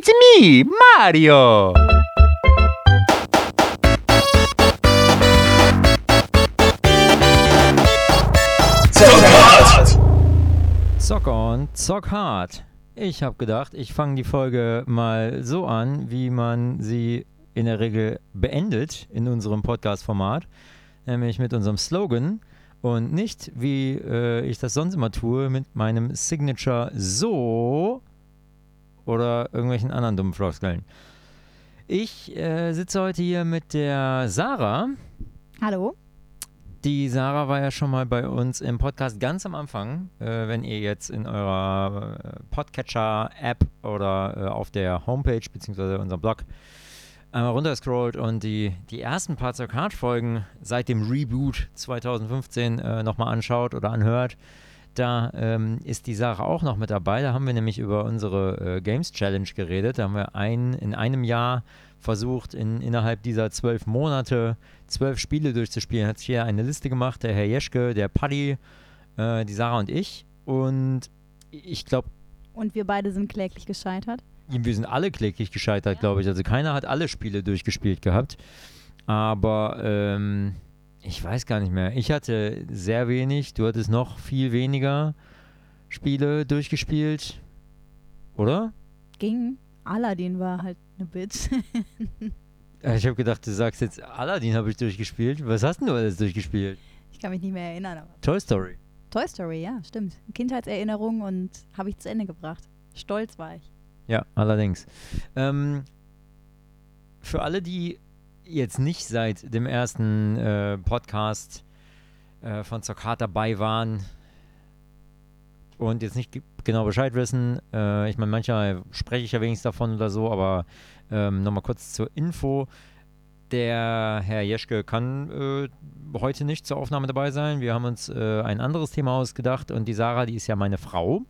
It's me, Mario! Zock on, zock hard. Ich habe gedacht, ich fange die Folge mal so an, wie man sie in der Regel beendet in unserem Podcast-Format, nämlich mit unserem Slogan und nicht, wie äh, ich das sonst immer tue, mit meinem Signature so oder irgendwelchen anderen dummen Floskeln. Ich äh, sitze heute hier mit der Sarah. Hallo. Die Sarah war ja schon mal bei uns im Podcast ganz am Anfang. Äh, wenn ihr jetzt in eurer äh, Podcatcher-App oder äh, auf der Homepage bzw. unserem Blog einmal runterscrollt und die, die ersten paar zur Card-Folgen seit dem Reboot 2015 äh, nochmal anschaut oder anhört, da ähm, ist die Sache auch noch mit dabei. Da haben wir nämlich über unsere äh, Games Challenge geredet. Da haben wir ein, in einem Jahr versucht, in, innerhalb dieser zwölf Monate zwölf Spiele durchzuspielen. Hat sich hier eine Liste gemacht, der Herr Jeschke, der Paddy, äh, die Sarah und ich. Und ich glaube. Und wir beide sind kläglich gescheitert. Wir sind alle kläglich gescheitert, ja. glaube ich. Also keiner hat alle Spiele durchgespielt gehabt. Aber ähm, ich weiß gar nicht mehr. Ich hatte sehr wenig. Du hattest noch viel weniger Spiele durchgespielt. Oder? Ging. Aladdin war halt eine Bitch. ich habe gedacht, du sagst jetzt, Aladdin habe ich durchgespielt. Was hast denn du alles durchgespielt? Ich kann mich nicht mehr erinnern. Aber Toy Story. Toy Story, ja, stimmt. Kindheitserinnerung und habe ich zu Ende gebracht. Stolz war ich. Ja, allerdings. Ähm, für alle, die jetzt nicht seit dem ersten äh, Podcast äh, von Zoccat dabei waren und jetzt nicht genau Bescheid wissen, äh, ich meine, manchmal spreche ich ja wenigstens davon oder so, aber ähm, nochmal kurz zur Info. Der Herr Jeschke kann äh, heute nicht zur Aufnahme dabei sein. Wir haben uns äh, ein anderes Thema ausgedacht und die Sarah, die ist ja meine Frau.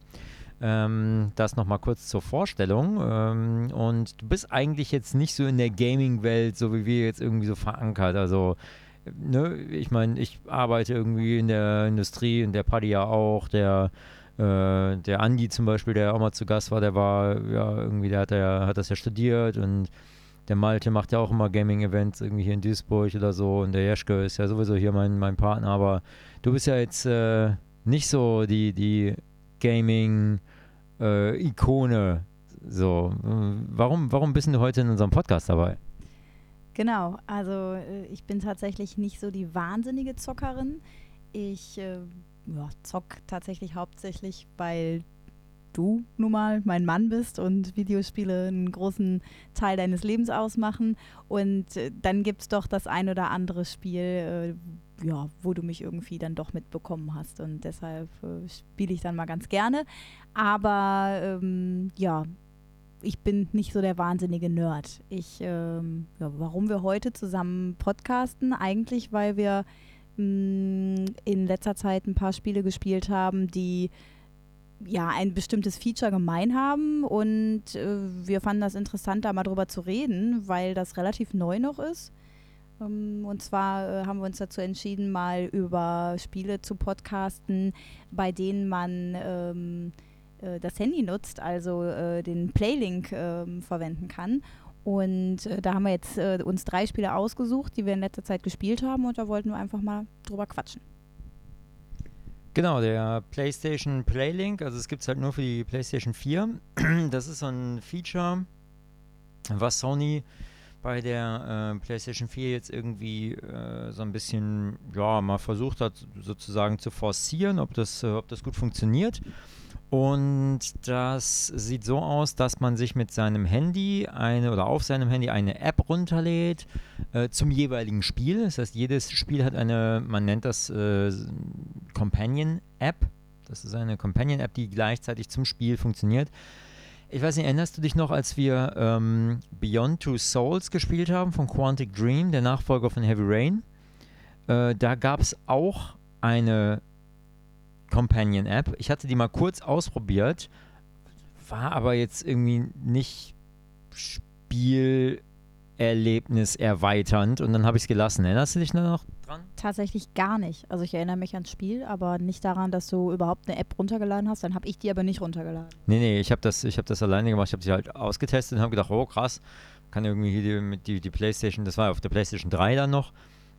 Ähm, das nochmal kurz zur Vorstellung. Ähm, und du bist eigentlich jetzt nicht so in der Gaming-Welt, so wie wir jetzt irgendwie so verankert. Also, ne, ich meine, ich arbeite irgendwie in der Industrie, in der Paddy ja auch, der äh, der Andi zum Beispiel, der auch mal zu Gast war, der war ja irgendwie, der hat, ja, hat das ja studiert und der Malte macht ja auch immer Gaming-Events irgendwie hier in Duisburg oder so und der Jeschke ist ja sowieso hier mein, mein Partner, aber du bist ja jetzt äh, nicht so die, die Gaming-Ikone. Äh, so, warum, warum bist du heute in unserem Podcast dabei? Genau, also äh, ich bin tatsächlich nicht so die wahnsinnige Zockerin. Ich äh, ja, zock tatsächlich hauptsächlich, weil du nun mal mein Mann bist und Videospiele einen großen Teil deines Lebens ausmachen. Und äh, dann gibt es doch das ein oder andere Spiel, äh, ja, wo du mich irgendwie dann doch mitbekommen hast. Und deshalb äh, spiele ich dann mal ganz gerne. Aber ähm, ja, ich bin nicht so der wahnsinnige Nerd. Ich, ähm, ja, warum wir heute zusammen podcasten? Eigentlich, weil wir in letzter Zeit ein paar Spiele gespielt haben, die ja ein bestimmtes Feature gemein haben und äh, wir fanden das interessant, da mal drüber zu reden, weil das relativ neu noch ist. Ähm, und zwar äh, haben wir uns dazu entschieden, mal über Spiele zu podcasten, bei denen man ähm, äh, das Handy nutzt, also äh, den Playlink ähm, verwenden kann. Und äh, da haben wir jetzt uns drei Spiele ausgesucht, die wir in letzter Zeit gespielt haben und da wollten wir einfach mal drüber quatschen. Genau, der PlayStation Playlink, also es gibt es halt nur für die PlayStation 4. Das ist so ein Feature, was Sony bei der äh, PlayStation 4 jetzt irgendwie äh, so ein bisschen, ja, mal versucht hat, sozusagen zu forcieren, ob das, äh, ob das gut funktioniert. Und das sieht so aus, dass man sich mit seinem Handy eine oder auf seinem Handy eine App runterlädt äh, zum jeweiligen Spiel. Das heißt, jedes Spiel hat eine, man nennt das äh, Companion-App. Das ist eine Companion-App, die gleichzeitig zum Spiel funktioniert. Ich weiß nicht, erinnerst du dich noch, als wir ähm, Beyond Two Souls gespielt haben von Quantic Dream, der Nachfolger von Heavy Rain? Äh, da gab es auch eine Companion App. Ich hatte die mal kurz ausprobiert, war aber jetzt irgendwie nicht Spiel Spielerlebnis erweiternd und dann habe ich es gelassen. Erinnerst du dich noch dran? Tatsächlich gar nicht. Also ich erinnere mich ans Spiel, aber nicht daran, dass du überhaupt eine App runtergeladen hast. Dann habe ich die aber nicht runtergeladen. Nee, nee, ich habe das, hab das alleine gemacht. Ich habe sie halt ausgetestet und habe gedacht, oh krass, kann irgendwie hier die, die, die Playstation, das war auf der Playstation 3 dann noch,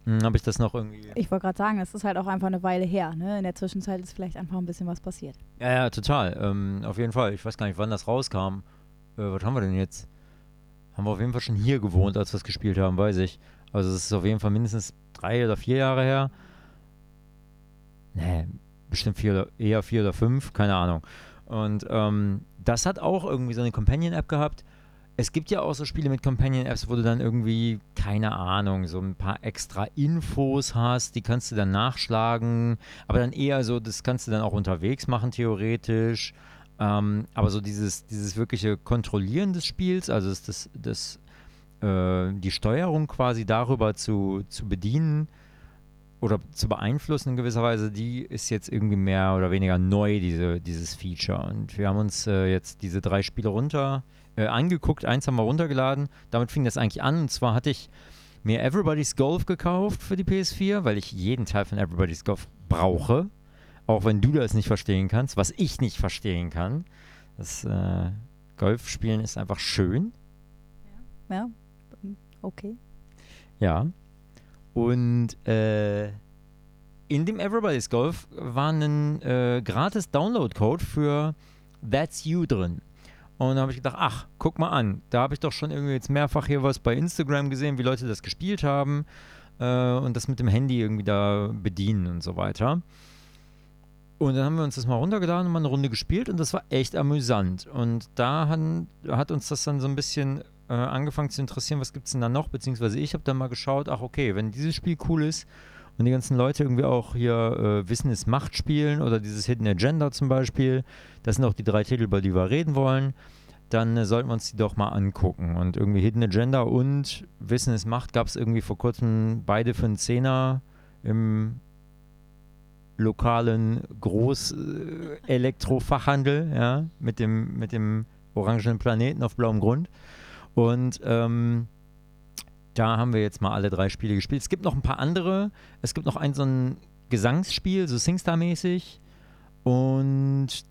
hm, habe ich das noch irgendwie. Ich wollte gerade sagen, es ist halt auch einfach eine Weile her. Ne? In der Zwischenzeit ist vielleicht einfach ein bisschen was passiert. Ja, ja, total. Ähm, auf jeden Fall. Ich weiß gar nicht, wann das rauskam. Äh, was haben wir denn jetzt? Haben wir auf jeden Fall schon hier gewohnt, als wir es gespielt haben, weiß ich. Also es ist auf jeden Fall mindestens drei oder vier Jahre her. Nee, bestimmt vier oder, eher vier oder fünf, keine Ahnung. Und ähm, das hat auch irgendwie so eine Companion-App gehabt. Es gibt ja auch so Spiele mit Companion-Apps, wo du dann irgendwie, keine Ahnung, so ein paar extra Infos hast, die kannst du dann nachschlagen, aber dann eher so, das kannst du dann auch unterwegs machen, theoretisch. Ähm, aber so dieses, dieses wirkliche Kontrollieren des Spiels, also das, das, äh, die Steuerung quasi darüber zu, zu bedienen oder zu beeinflussen in gewisser Weise, die ist jetzt irgendwie mehr oder weniger neu, diese, dieses Feature. Und wir haben uns äh, jetzt diese drei Spiele runter äh, angeguckt, eins haben wir runtergeladen. Damit fing das eigentlich an. Und zwar hatte ich mir Everybody's Golf gekauft für die PS4, weil ich jeden Teil von Everybody's Golf brauche. Auch wenn du das nicht verstehen kannst, was ich nicht verstehen kann. Das äh, Golfspielen ist einfach schön. Ja, ja. okay. Ja. Und äh, in dem Everybody's Golf war ein äh, gratis Download-Code für That's You drin. Und da habe ich gedacht, ach, guck mal an, da habe ich doch schon irgendwie jetzt mehrfach hier was bei Instagram gesehen, wie Leute das gespielt haben äh, und das mit dem Handy irgendwie da bedienen und so weiter. Und dann haben wir uns das mal runtergeladen und mal eine Runde gespielt und das war echt amüsant. Und da hat, hat uns das dann so ein bisschen äh, angefangen zu interessieren, was gibt es denn da noch, beziehungsweise ich habe dann mal geschaut, ach okay, wenn dieses Spiel cool ist und die ganzen Leute irgendwie auch hier äh, Wissen ist Macht spielen oder dieses Hidden Agenda zum Beispiel, das sind auch die drei Titel, über die wir reden wollen, dann äh, sollten wir uns die doch mal angucken. Und irgendwie Hidden Agenda und Wissen ist Macht gab es irgendwie vor kurzem beide für einen Zehner im lokalen Groß-Elektrofachhandel, ja, mit dem, mit dem orangenen Planeten auf blauem Grund. Und ähm, da haben wir jetzt mal alle drei Spiele gespielt. Es gibt noch ein paar andere. Es gibt noch ein so ein Gesangsspiel, so Singstar-mäßig. Und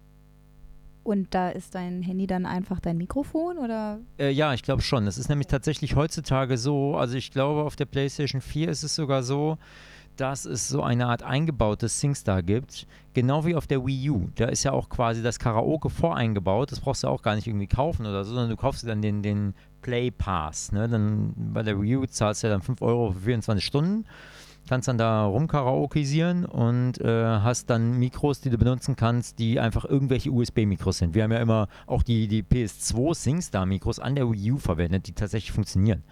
und da ist dein Handy dann einfach dein Mikrofon oder? Äh, ja, ich glaube schon. Es ist nämlich tatsächlich heutzutage so, also ich glaube auf der PlayStation 4 ist es sogar so, dass es so eine Art eingebautes SingStar gibt, genau wie auf der Wii U. Da ist ja auch quasi das Karaoke voreingebaut. Das brauchst du auch gar nicht irgendwie kaufen oder so, sondern du kaufst dann den, den Play Pass. Ne? Dann bei der Wii U zahlst du ja dann 5 Euro für 24 Stunden. Kannst dann da rumkaraokisieren und äh, hast dann Mikros, die du benutzen kannst, die einfach irgendwelche USB-Mikros sind. Wir haben ja immer auch die, die PS2 SingStar-Mikros an der Wii U verwendet, die tatsächlich funktionieren.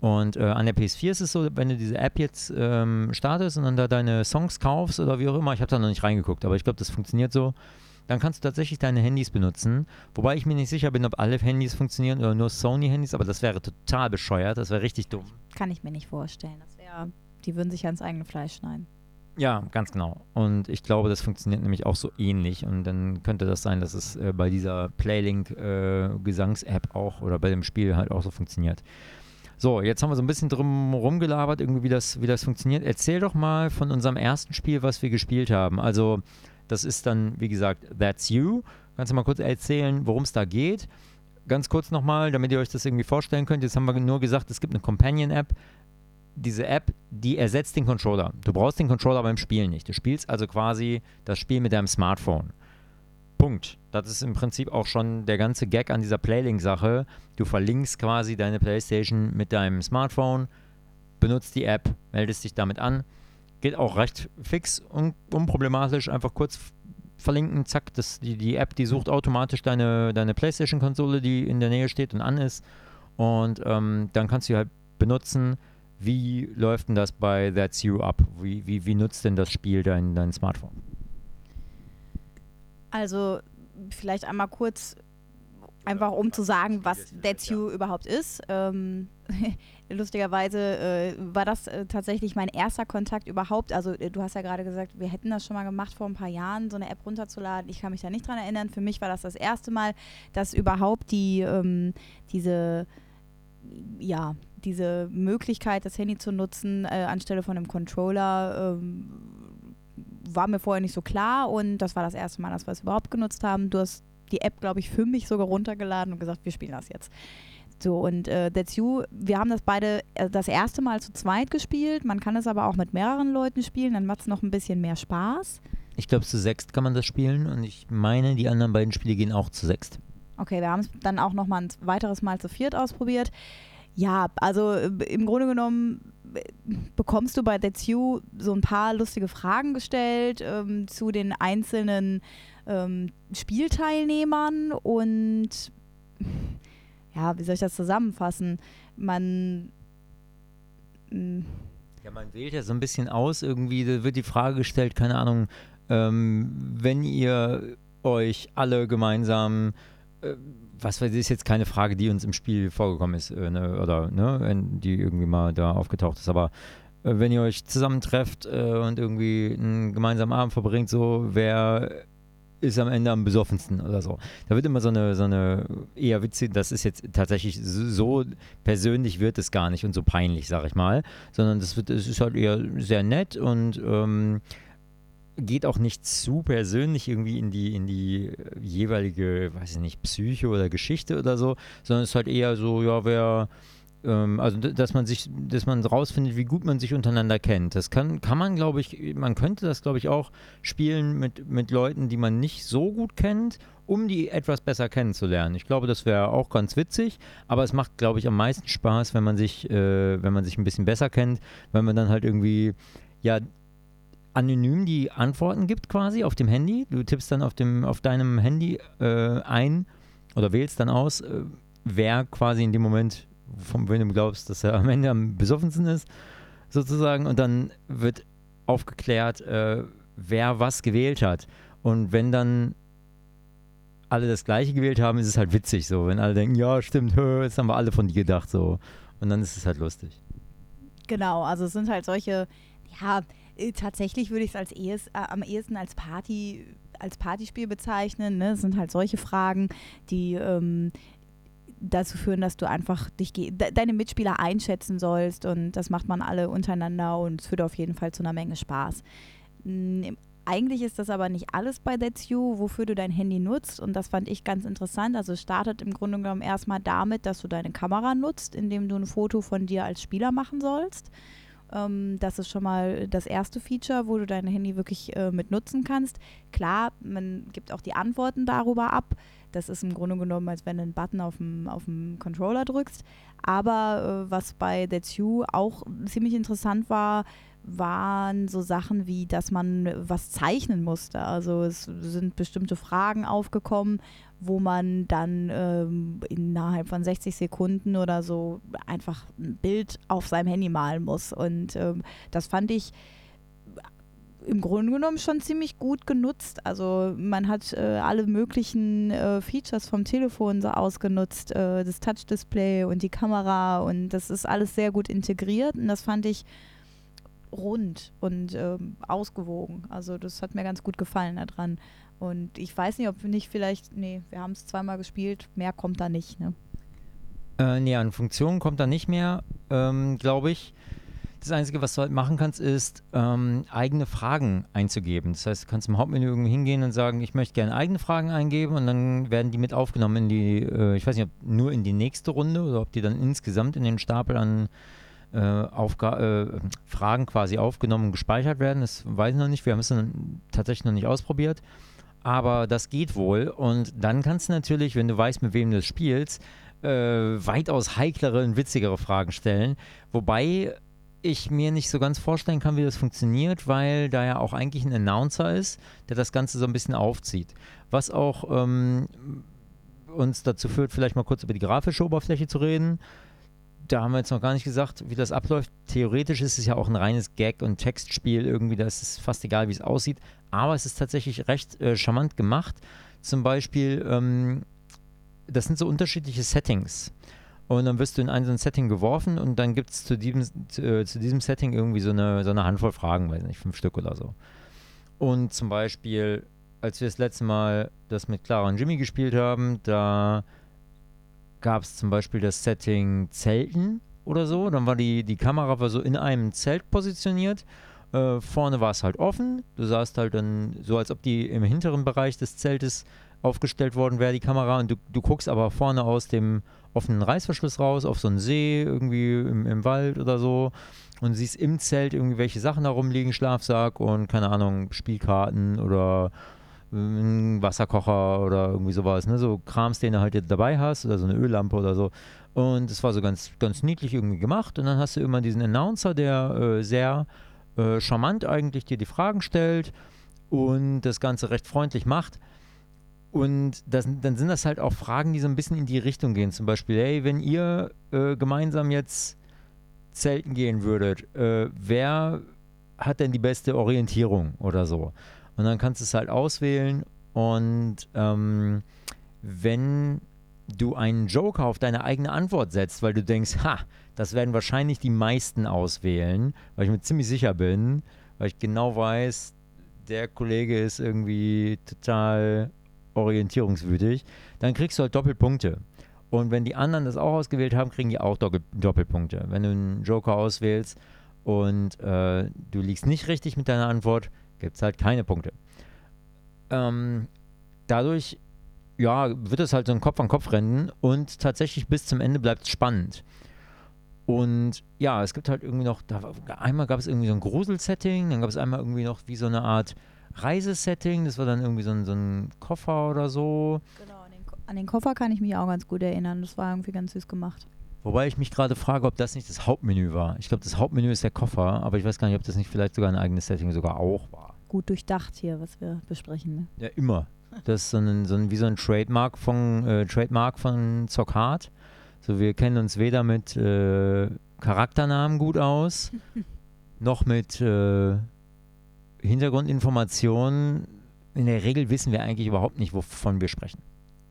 Und äh, an der PS4 ist es so, wenn du diese App jetzt ähm, startest und dann da deine Songs kaufst oder wie auch immer, ich habe da noch nicht reingeguckt, aber ich glaube, das funktioniert so, dann kannst du tatsächlich deine Handys benutzen. Wobei ich mir nicht sicher bin, ob alle Handys funktionieren oder nur Sony-Handys, aber das wäre total bescheuert, das wäre richtig dumm. Kann ich mir nicht vorstellen. Das wäre, die würden sich ja ins eigene Fleisch schneiden. Ja, ganz genau. Und ich glaube, das funktioniert nämlich auch so ähnlich. Und dann könnte das sein, dass es äh, bei dieser Playlink-Gesangs-App äh, auch oder bei dem Spiel halt auch so funktioniert. So, jetzt haben wir so ein bisschen drum rumgelabert, irgendwie, wie das, wie das funktioniert. Erzähl doch mal von unserem ersten Spiel, was wir gespielt haben. Also, das ist dann, wie gesagt, That's You. Kannst du mal kurz erzählen, worum es da geht? Ganz kurz nochmal, damit ihr euch das irgendwie vorstellen könnt. Jetzt haben wir nur gesagt, es gibt eine Companion-App. Diese App, die ersetzt den Controller. Du brauchst den Controller beim Spielen nicht. Du spielst also quasi das Spiel mit deinem Smartphone. Punkt. Das ist im Prinzip auch schon der ganze Gag an dieser Playlink-Sache. Du verlinkst quasi deine Playstation mit deinem Smartphone, benutzt die App, meldest dich damit an. Geht auch recht fix und unproblematisch. Einfach kurz verlinken, zack, das, die, die App, die sucht automatisch deine, deine Playstation-Konsole, die in der Nähe steht und an ist. Und ähm, dann kannst du halt benutzen. Wie läuft denn das bei That's You ab? Wie, wie, wie nutzt denn das Spiel dein, dein Smartphone? Also vielleicht einmal kurz, einfach um zu sagen, was That's You überhaupt ist. Ähm, lustigerweise äh, war das äh, tatsächlich mein erster Kontakt überhaupt. Also äh, du hast ja gerade gesagt, wir hätten das schon mal gemacht vor ein paar Jahren, so eine App runterzuladen. Ich kann mich da nicht dran erinnern. Für mich war das das erste Mal, dass überhaupt die ähm, diese ja, diese Möglichkeit, das Handy zu nutzen, äh, anstelle von einem Controller, ähm, war mir vorher nicht so klar und das war das erste Mal, dass wir es überhaupt genutzt haben. Du hast die App, glaube ich, für mich sogar runtergeladen und gesagt, wir spielen das jetzt. So, und äh, That's You, wir haben das beide äh, das erste Mal zu zweit gespielt. Man kann es aber auch mit mehreren Leuten spielen, dann macht es noch ein bisschen mehr Spaß. Ich glaube, zu sechst kann man das spielen und ich meine, die anderen beiden Spiele gehen auch zu sechst. Okay, wir haben es dann auch noch mal ein weiteres Mal zu viert ausprobiert. Ja, also äh, im Grunde genommen bekommst du bei That's You so ein paar lustige Fragen gestellt ähm, zu den einzelnen ähm, Spielteilnehmern und ja, wie soll ich das zusammenfassen? Man. Mh, ja, man wählt ja so ein bisschen aus, irgendwie, da wird die Frage gestellt, keine Ahnung, ähm, wenn ihr euch alle gemeinsam, äh, was weiß ich, ist jetzt keine Frage, die uns im Spiel vorgekommen ist, äh, ne, oder ne, die irgendwie mal da aufgetaucht ist, aber äh, wenn ihr euch zusammentrefft äh, und irgendwie einen gemeinsamen Abend verbringt, so, wer ist am Ende am besoffensten oder so. Da wird immer so eine, so eine eher witzig, das ist jetzt tatsächlich so persönlich wird es gar nicht und so peinlich, sag ich mal, sondern das wird, es ist halt eher sehr nett und ähm, geht auch nicht zu persönlich irgendwie in die, in die jeweilige, weiß ich nicht, Psyche oder Geschichte oder so, sondern es ist halt eher so, ja, wer ähm, also dass man sich, dass man rausfindet, wie gut man sich untereinander kennt. Das kann, kann man, glaube ich, man könnte das, glaube ich, auch spielen mit, mit Leuten, die man nicht so gut kennt, um die etwas besser kennenzulernen. Ich glaube, das wäre auch ganz witzig, aber es macht, glaube ich, am meisten Spaß, wenn man sich, äh, wenn man sich ein bisschen besser kennt, wenn man dann halt irgendwie, ja, anonym die Antworten gibt quasi auf dem Handy. Du tippst dann auf dem, auf deinem Handy äh, ein oder wählst dann aus, äh, wer quasi in dem Moment von wem du glaubst, dass er am Ende am besoffensten ist, sozusagen. Und dann wird aufgeklärt, äh, wer was gewählt hat. Und wenn dann alle das Gleiche gewählt haben, ist es halt witzig so. Wenn alle denken, ja, stimmt, hö, jetzt haben wir alle von dir gedacht so. Und dann ist es halt lustig. Genau, also es sind halt solche, ja, tatsächlich würde ich es als ehes, äh, am ehesten als Party als Partyspiel bezeichnen. Ne? Es sind halt solche Fragen, die ähm, dazu führen, dass du einfach dich de deine Mitspieler einschätzen sollst und das macht man alle untereinander und es führt auf jeden Fall zu einer Menge Spaß. Mhm, eigentlich ist das aber nicht alles bei That's You, wofür du dein Handy nutzt und das fand ich ganz interessant. Also es startet im Grunde genommen erstmal damit, dass du deine Kamera nutzt, indem du ein Foto von dir als Spieler machen sollst. Ähm, das ist schon mal das erste Feature, wo du dein Handy wirklich äh, mit nutzen kannst. Klar, man gibt auch die Antworten darüber ab. Das ist im Grunde genommen, als wenn du einen Button auf dem, auf dem Controller drückst. Aber äh, was bei That's You auch ziemlich interessant war, waren so Sachen wie, dass man was zeichnen musste. Also es sind bestimmte Fragen aufgekommen, wo man dann ähm, innerhalb von 60 Sekunden oder so einfach ein Bild auf seinem Handy malen muss. Und ähm, das fand ich im Grunde genommen schon ziemlich gut genutzt. Also man hat äh, alle möglichen äh, Features vom Telefon so ausgenutzt, äh, das Touch-Display und die Kamera und das ist alles sehr gut integriert und das fand ich rund und ähm, ausgewogen. Also das hat mir ganz gut gefallen daran. Und ich weiß nicht, ob wir nicht vielleicht, nee, wir haben es zweimal gespielt, mehr kommt da nicht, ne? Äh, nee, an Funktionen kommt da nicht mehr, ähm, glaube ich. Das Einzige, was du halt machen kannst, ist ähm, eigene Fragen einzugeben. Das heißt, du kannst im Hauptmenü irgendwie hingehen und sagen, ich möchte gerne eigene Fragen eingeben und dann werden die mit aufgenommen in die, äh, ich weiß nicht, ob nur in die nächste Runde oder ob die dann insgesamt in den Stapel an Fragen quasi aufgenommen und gespeichert werden. Das weiß ich noch nicht. Wir haben es tatsächlich noch nicht ausprobiert. Aber das geht wohl. Und dann kannst du natürlich, wenn du weißt, mit wem du spielst, äh, weitaus heiklere und witzigere Fragen stellen. Wobei ich mir nicht so ganz vorstellen kann, wie das funktioniert, weil da ja auch eigentlich ein Announcer ist, der das Ganze so ein bisschen aufzieht. Was auch ähm, uns dazu führt, vielleicht mal kurz über die grafische Oberfläche zu reden. Da haben wir jetzt noch gar nicht gesagt, wie das abläuft. Theoretisch ist es ja auch ein reines Gag- und Textspiel irgendwie, da ist es fast egal, wie es aussieht. Aber es ist tatsächlich recht äh, charmant gemacht. Zum Beispiel, ähm, das sind so unterschiedliche Settings. Und dann wirst du in ein so ein Setting geworfen und dann gibt es zu diesem, zu, äh, zu, diesem Setting irgendwie so eine, so eine Handvoll Fragen, weiß nicht, fünf Stück oder so. Und zum Beispiel, als wir das letzte Mal das mit Clara und Jimmy gespielt haben, da gab es zum Beispiel das Setting Zelten oder so. Dann war die, die Kamera war so in einem Zelt positioniert. Äh, vorne war es halt offen. Du sahst halt dann so, als ob die im hinteren Bereich des Zeltes aufgestellt worden wäre, die Kamera. Und du, du guckst aber vorne aus dem offenen Reißverschluss raus auf so einen See, irgendwie im, im Wald oder so. Und siehst im Zelt irgendwie welche Sachen da rumliegen, Schlafsack und keine Ahnung, Spielkarten oder ein Wasserkocher oder irgendwie sowas, ne? So Krams, den du halt jetzt dabei hast oder so eine Öllampe oder so. Und es war so ganz, ganz niedlich irgendwie gemacht. Und dann hast du immer diesen Announcer, der äh, sehr äh, charmant eigentlich dir die Fragen stellt und das Ganze recht freundlich macht. Und das, dann sind das halt auch Fragen, die so ein bisschen in die Richtung gehen. Zum Beispiel, hey, wenn ihr äh, gemeinsam jetzt zelten gehen würdet, äh, wer hat denn die beste Orientierung oder so? Und dann kannst du es halt auswählen und ähm, wenn du einen Joker auf deine eigene Antwort setzt, weil du denkst, ha, das werden wahrscheinlich die meisten auswählen, weil ich mir ziemlich sicher bin, weil ich genau weiß, der Kollege ist irgendwie total orientierungswütig, dann kriegst du halt Doppelpunkte. Und wenn die anderen das auch ausgewählt haben, kriegen die auch Doppel Doppelpunkte. Wenn du einen Joker auswählst und äh, du liegst nicht richtig mit deiner Antwort, gibt es halt keine Punkte. Ähm, dadurch ja, wird es halt so ein Kopf-an-Kopf-Rennen und tatsächlich bis zum Ende bleibt es spannend. Und ja, es gibt halt irgendwie noch, da, einmal gab es irgendwie so ein Grusel-Setting, dann gab es einmal irgendwie noch wie so eine Art Reisesetting, das war dann irgendwie so ein, so ein Koffer oder so. Genau, an den, an den Koffer kann ich mich auch ganz gut erinnern, das war irgendwie ganz süß gemacht. Wobei ich mich gerade frage, ob das nicht das Hauptmenü war. Ich glaube, das Hauptmenü ist der Koffer, aber ich weiß gar nicht, ob das nicht vielleicht sogar ein eigenes Setting sogar auch war. Gut durchdacht hier, was wir besprechen. Ne? Ja, immer. Das ist so ein, so ein, wie so ein Trademark von, äh, Trademark von Zockhart. So, wir kennen uns weder mit äh, Charakternamen gut aus, noch mit äh, Hintergrundinformationen. In der Regel wissen wir eigentlich überhaupt nicht, wovon wir sprechen.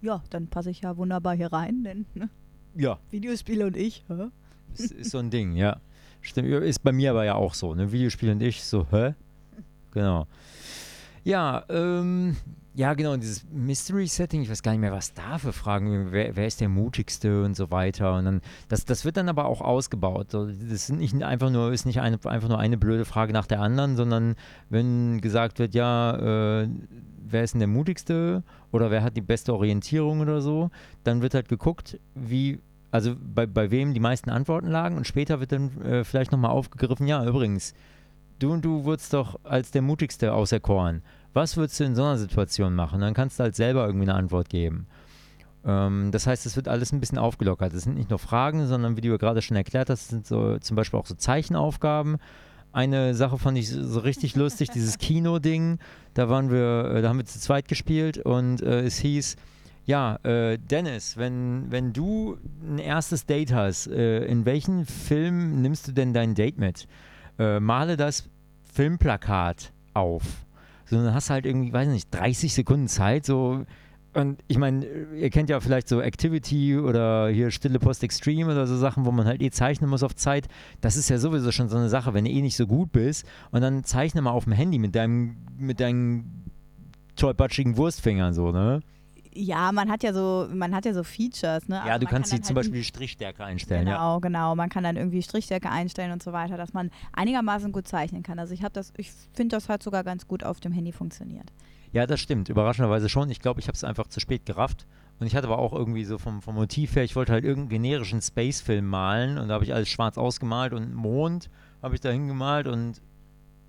Ja, dann passe ich ja wunderbar hier rein, denn ne? ja. Videospiele und ich, hä? Ist, ist so ein Ding, ja. Stimmt, ist bei mir aber ja auch so. Ne? Videospiele und ich, so, hä? Genau. Ja, ähm, ja, genau, dieses Mystery-Setting, ich weiß gar nicht mehr, was da für Fragen, wer, wer, ist der mutigste und so weiter. Und dann, das, das wird dann aber auch ausgebaut. Das sind nicht einfach nur, ist nicht eine, einfach nur eine blöde Frage nach der anderen, sondern wenn gesagt wird, ja, äh, wer ist denn der mutigste oder wer hat die beste Orientierung oder so, dann wird halt geguckt, wie, also bei, bei wem die meisten Antworten lagen und später wird dann äh, vielleicht nochmal aufgegriffen, ja, übrigens, du und du wurdest doch als der mutigste auserkoren was würdest du in so einer Situation machen? Dann kannst du halt selber irgendwie eine Antwort geben. Ähm, das heißt, es wird alles ein bisschen aufgelockert. Es sind nicht nur Fragen, sondern wie du gerade schon erklärt hast, sind so zum Beispiel auch so Zeichenaufgaben. Eine Sache fand ich so richtig lustig, dieses Kino-Ding. Da waren wir, äh, da haben wir zu zweit gespielt und äh, es hieß, ja, äh, Dennis, wenn, wenn du ein erstes Date hast, äh, in welchen Film nimmst du denn dein Date mit? Äh, male das Filmplakat auf sondern hast halt irgendwie, weiß nicht, 30 Sekunden Zeit, so. Und ich meine, ihr kennt ja vielleicht so Activity oder hier Stille Post Extreme oder so Sachen, wo man halt eh zeichnen muss auf Zeit. Das ist ja sowieso schon so eine Sache, wenn du eh nicht so gut bist und dann zeichne mal auf dem Handy mit deinem, mit deinen tollpatschigen Wurstfingern so, ne? Ja, man hat ja so, man hat ja so Features, ne? Ja, also du kannst kann zum halt Beispiel die Strichstärke einstellen. Genau, ja. genau. Man kann dann irgendwie Strichstärke einstellen und so weiter, dass man einigermaßen gut zeichnen kann. Also ich habe das, ich finde, das hat sogar ganz gut auf dem Handy funktioniert. Ja, das stimmt. Überraschenderweise schon. Ich glaube, ich habe es einfach zu spät gerafft. Und ich hatte aber auch irgendwie so vom, vom Motiv her, ich wollte halt irgendeinen generischen Space-Film malen und da habe ich alles schwarz ausgemalt und Mond habe ich da hingemalt und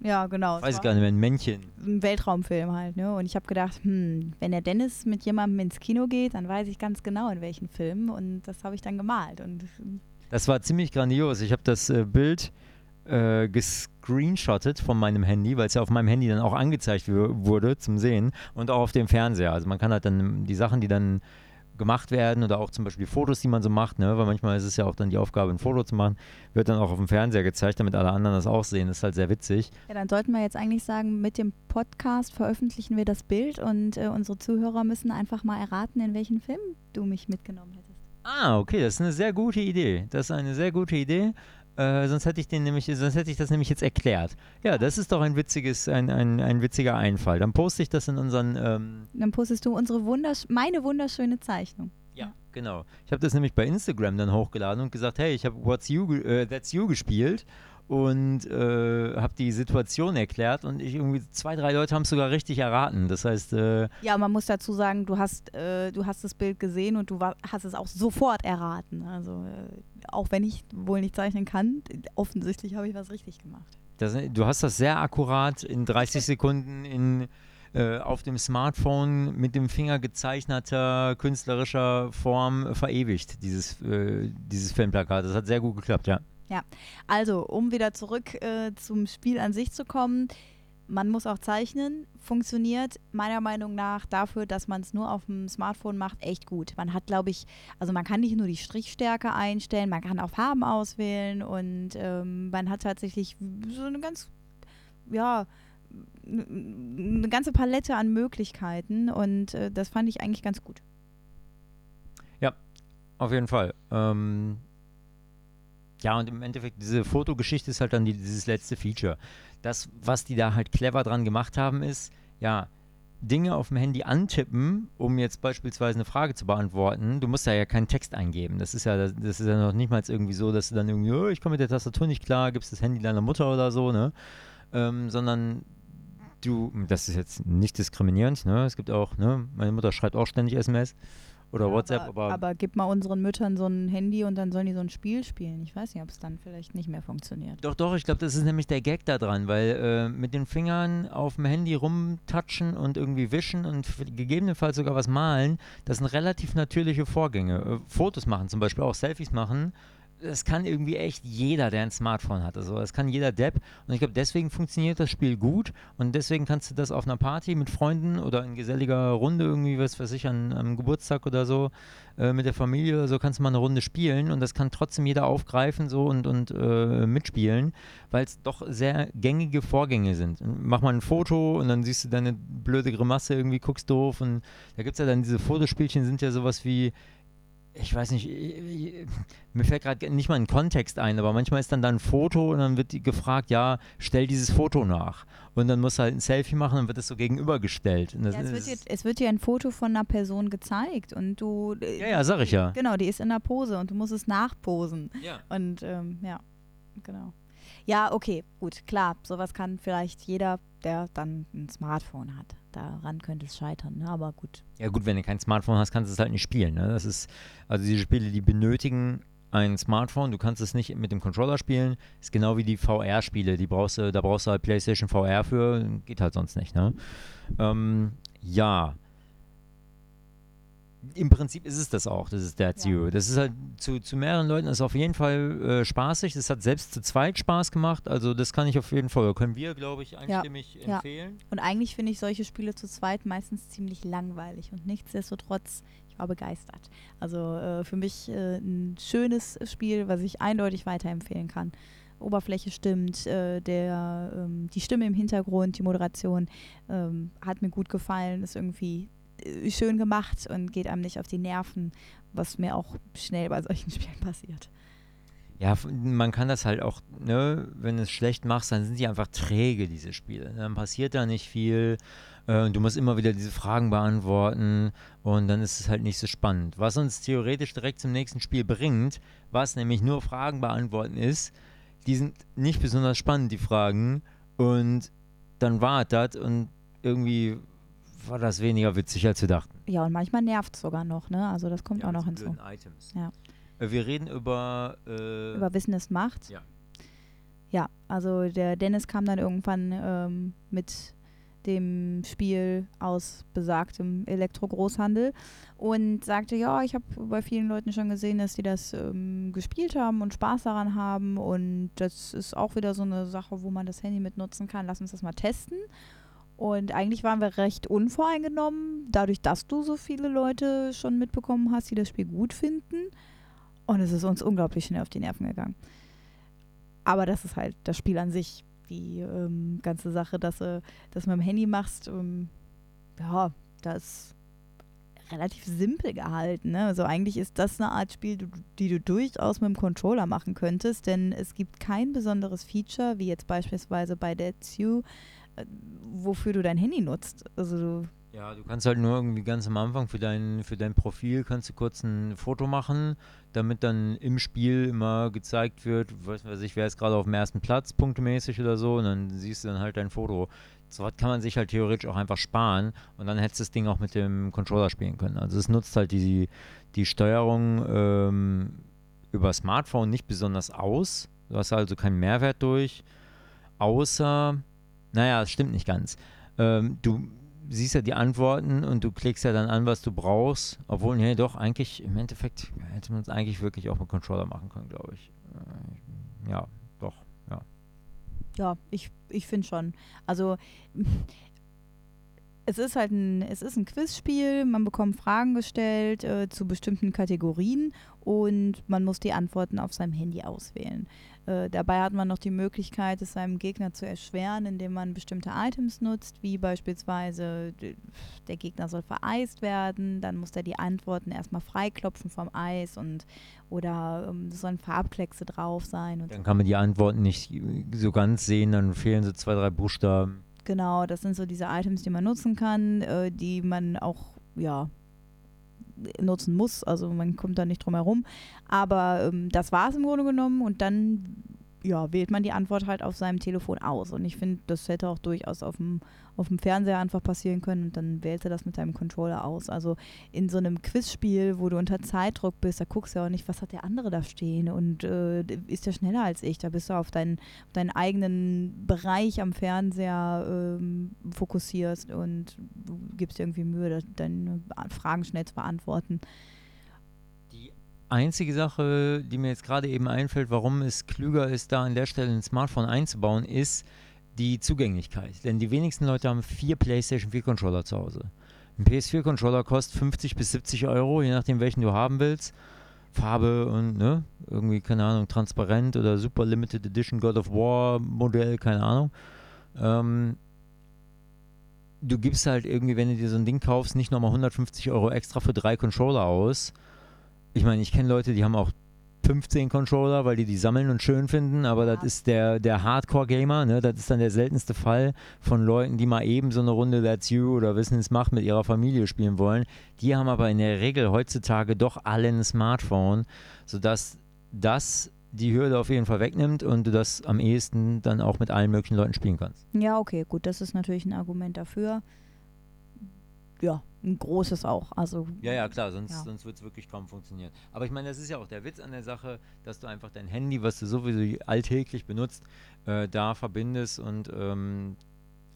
ja, genau. Weiß ich gar nicht mehr, ein Männchen. Ein Weltraumfilm halt, ne? Und ich habe gedacht, hm, wenn der Dennis mit jemandem ins Kino geht, dann weiß ich ganz genau, in welchen Film. Und das habe ich dann gemalt. Und das war ziemlich grandios. Ich habe das äh, Bild äh, gescreenshottet von meinem Handy, weil es ja auf meinem Handy dann auch angezeigt wurde zum Sehen und auch auf dem Fernseher. Also man kann halt dann die Sachen, die dann gemacht werden oder auch zum Beispiel Fotos, die man so macht, ne? weil manchmal ist es ja auch dann die Aufgabe, ein Foto zu machen, wird dann auch auf dem Fernseher gezeigt, damit alle anderen das auch sehen. Das ist halt sehr witzig. Ja, dann sollten wir jetzt eigentlich sagen, mit dem Podcast veröffentlichen wir das Bild und äh, unsere Zuhörer müssen einfach mal erraten, in welchen Film du mich mitgenommen hättest. Ah, okay, das ist eine sehr gute Idee. Das ist eine sehr gute Idee. Äh, sonst hätte ich den nämlich, sonst hätte ich das nämlich jetzt erklärt. Ja, das ist doch ein witziges, ein, ein, ein witziger Einfall. Dann poste ich das in unseren. Ähm Dann postest du unsere wundersch meine wunderschöne Zeichnung. Ja, genau. Ich habe das nämlich bei Instagram dann hochgeladen und gesagt, hey, ich habe What's You, äh, That's You gespielt und äh, habe die Situation erklärt und ich irgendwie zwei, drei Leute haben es sogar richtig erraten. Das heißt, äh, Ja, man muss dazu sagen, du hast, äh, du hast das Bild gesehen und du war, hast es auch sofort erraten. Also äh, auch wenn ich wohl nicht zeichnen kann, offensichtlich habe ich was richtig gemacht. das, du hast das sehr akkurat in 30 Sekunden in äh, auf dem Smartphone mit dem Finger gezeichneter künstlerischer Form verewigt, dieses, äh, dieses Filmplakat. Das hat sehr gut geklappt, ja. Also, um wieder zurück äh, zum Spiel an sich zu kommen, man muss auch zeichnen. Funktioniert meiner Meinung nach dafür, dass man es nur auf dem Smartphone macht, echt gut. Man hat, glaube ich, also man kann nicht nur die Strichstärke einstellen, man kann auch Farben auswählen und ähm, man hat tatsächlich so eine ganz, ja, eine ganze Palette an Möglichkeiten und äh, das fand ich eigentlich ganz gut. Auf jeden Fall. Ähm, ja, und im Endeffekt, diese Fotogeschichte ist halt dann die, dieses letzte Feature. Das, was die da halt clever dran gemacht haben, ist, ja, Dinge auf dem Handy antippen, um jetzt beispielsweise eine Frage zu beantworten. Du musst da ja keinen Text eingeben. Das ist ja, das ist ja noch nicht mal irgendwie so, dass du dann irgendwie, oh, ich komme mit der Tastatur nicht klar, gibst das Handy deiner Mutter oder so, ne? Ähm, sondern du, das ist jetzt nicht diskriminierend, ne? Es gibt auch, ne? Meine Mutter schreibt auch ständig SMS oder Ja, WhatsApp, aber, aber aber gib mal unseren Müttern so ein Handy und dann sollen die so ein Spiel spielen. Ich weiß nicht, ob es dann vielleicht nicht mehr funktioniert. Doch, doch, ich glaube, das ist nämlich der Gag da dran, weil äh, mit den Fingern auf dem Handy rumtatschen und irgendwie wischen und gegebenenfalls sogar was malen, das sind relativ natürliche Vorgänge. Äh, Fotos machen zum Beispiel, auch Selfies machen, das kann irgendwie echt jeder, der ein Smartphone hat. Also das kann jeder Depp. Und ich glaube, deswegen funktioniert das Spiel gut und deswegen kannst du das auf einer Party mit Freunden oder in geselliger Runde irgendwie, was weiß ich, am Geburtstag oder so, äh, mit der Familie oder so, kannst du mal eine Runde spielen und das kann trotzdem jeder aufgreifen so und, und äh, mitspielen, weil es doch sehr gängige Vorgänge sind. Mach mal ein Foto und dann siehst du deine blöde Grimasse irgendwie, guckst doof und da gibt es ja dann diese Fotospielchen, sind ja sowas wie ich weiß nicht, ich- mir fällt gerade nicht mal ein Kontext ein, aber manchmal ist dann da ein Foto und dann wird die gefragt, ja, stell dieses Foto nach. Und dann musst du halt ein Selfie machen und dann wird das so gegenübergestellt. Ja, es, wird dir, es wird dir ein Foto von einer Person gezeigt und du. ja, ja, sag ich ja. Genau, die ist in der Pose und du musst es nachposen. ja. Und ähm, ja, genau. Ja, okay, gut, klar. Sowas kann vielleicht jeder, der dann ein Smartphone hat. Daran könnte es scheitern, ne? aber gut. Ja gut, wenn du kein Smartphone hast, kannst du es halt nicht spielen. Ne? Das ist, also diese Spiele, die benötigen ein Smartphone, du kannst es nicht mit dem Controller spielen. Ist genau wie die VR-Spiele, die brauchst du, da brauchst du halt PlayStation VR für, geht halt sonst nicht, ne? Ähm, ja. Im Prinzip ist es das auch, das ist That's Ja. You. Das ist halt zu, zu mehreren Leuten ist auf jeden Fall äh, spaßig. Das hat selbst zu zweit Spaß gemacht. Also das kann ich auf jeden Fall, können wir, glaube ich, einstimmig Ja. empfehlen. Und eigentlich finde ich solche Spiele zu zweit meistens ziemlich langweilig und nichtsdestotrotz, ich war begeistert. Also äh, für mich äh, ein schönes Spiel, was ich eindeutig weiterempfehlen kann. Oberfläche stimmt, äh, der, ähm, die Stimme im Hintergrund, die Moderation ähm, hat mir gut gefallen, ist irgendwie schön gemacht und geht einem nicht auf die Nerven, was mir auch schnell bei solchen Spielen passiert. Ja, man kann das halt auch, ne, wenn du es schlecht machst, dann sind die einfach träge, diese Spiele. Dann passiert da nicht viel. Äh, und du musst immer wieder diese Fragen beantworten und dann ist es halt nicht so spannend. Was uns theoretisch direkt zum nächsten Spiel bringt, was nämlich nur Fragen beantworten ist, die sind nicht besonders spannend, die Fragen. Und dann war es das und irgendwie war das weniger witzig, als wir dachten. Ja, und manchmal nervt es sogar noch, ne? Also das kommt auch noch hinzu. Items. Ja. Äh, Wir reden über. Äh, Über Wissen ist Macht. Ja. Ja, also der Dennis kam dann irgendwann ähm, mit dem Spiel aus besagtem Elektro-Großhandel und sagte, ja, ich habe bei vielen Leuten schon gesehen, dass die das ähm, gespielt haben und Spaß daran haben und das ist auch wieder so eine Sache, wo man das Handy mit nutzen kann. Lass uns das mal testen. Und eigentlich waren wir recht unvoreingenommen, dadurch, dass du so viele Leute schon mitbekommen hast, die das Spiel gut finden. Und es ist uns unglaublich schnell auf die Nerven gegangen. Aber das ist halt das Spiel an sich. Die ähm, ganze Sache, dass du das mit dem Handy machst, ähm, ja, das ist relativ simpel gehalten. Ne? Also eigentlich ist das eine Art Spiel, die du durchaus mit dem Controller machen könntest, denn es gibt kein besonderes Feature, wie jetzt beispielsweise bei Dead äh, wofür du dein Handy nutzt. Also du Ja, du kannst halt nur irgendwie ganz am Anfang für dein, für dein Profil kannst du kurz ein Foto machen, damit dann im Spiel immer gezeigt wird, weiß ich, wer ist gerade auf dem ersten Platz, punktemäßig oder so, und dann siehst du dann halt dein Foto. So was kann man sich halt theoretisch auch einfach sparen und dann hättest du das Ding auch mit dem Controller spielen können. Also es nutzt halt die, die Steuerung ähm, über Smartphone nicht besonders aus. Du hast also keinen Mehrwert durch, außer, naja, es stimmt nicht ganz. Ähm, du siehst ja die Antworten und du klickst ja dann an, was du brauchst. Obwohl, nee, doch, eigentlich, im Endeffekt hätte man es eigentlich wirklich auch mit Controller machen können, glaube ich. Äh, ja, doch, ja. Ja, ich, ich finde schon. Also es ist halt ein, es ist ein Quizspiel, man bekommt Fragen gestellt äh, zu bestimmten Kategorien und man muss die Antworten auf seinem Handy auswählen. Äh, dabei hat man noch die Möglichkeit, es seinem Gegner zu erschweren, indem man bestimmte Items nutzt, wie beispielsweise der Gegner soll vereist werden, dann muss er die Antworten erstmal freiklopfen vom Eis und oder ähm, sollen Farbkleckse drauf sein. dann kann man die Antworten nicht so ganz sehen, dann fehlen so zwei, drei Buchstaben. Genau, das sind so diese Items, die man nutzen kann, äh, die man auch, ja, nutzen muss. Also man kommt da nicht drum herum. Aber ähm, das war es im Grunde genommen und dann ja, wählt man die Antwort halt auf seinem Telefon aus. Und ich finde, das hätte auch durchaus auf dem, auf dem Fernseher einfach passieren können und dann wählt er das mit deinem Controller aus. Also in so einem Quizspiel, wo du unter Zeitdruck bist, da guckst du ja auch nicht, was hat der andere da stehen und äh, ist der schneller als ich. Da bist du auf, dein, auf deinen eigenen Bereich am Fernseher ähm, fokussierst und gibst dir irgendwie Mühe, deine Fragen schnell zu beantworten einzige Sache, die mir jetzt gerade eben einfällt, warum es klüger ist, da an der Stelle ein Smartphone einzubauen, ist die Zugänglichkeit. Denn die wenigsten Leute haben vier PlayStation 4 Controller zu Hause. Ein PS4 Controller kostet 50 bis 70 Euro, je nachdem welchen du haben willst. Farbe und ne, irgendwie, keine Ahnung, transparent oder Super Limited Edition God of War Modell, keine Ahnung. Ähm, du gibst halt irgendwie, wenn du dir so ein Ding kaufst, nicht nochmal 150 Euro extra für drei Controller aus, ich meine, ich kenne Leute, die haben auch 15 Controller, weil die die sammeln und schön finden, aber ja. das ist der, der Hardcore-Gamer, ne? das ist dann der seltenste Fall von Leuten, die mal eben so eine Runde Let's You oder Wissen es macht mit ihrer Familie spielen wollen. Die haben aber in der Regel heutzutage doch alle ein Smartphone, sodass das die Hürde auf jeden Fall wegnimmt und du das am ehesten dann auch mit allen möglichen Leuten spielen kannst. Ja, okay, gut, das ist natürlich ein Argument dafür. Ja, ein großes auch. Also, ja, ja, klar, sonst, ja. sonst wird es wirklich kaum funktionieren. Aber ich meine, das ist ja auch der Witz an der Sache, dass du einfach dein Handy, was du sowieso alltäglich benutzt, äh, da verbindest und ähm,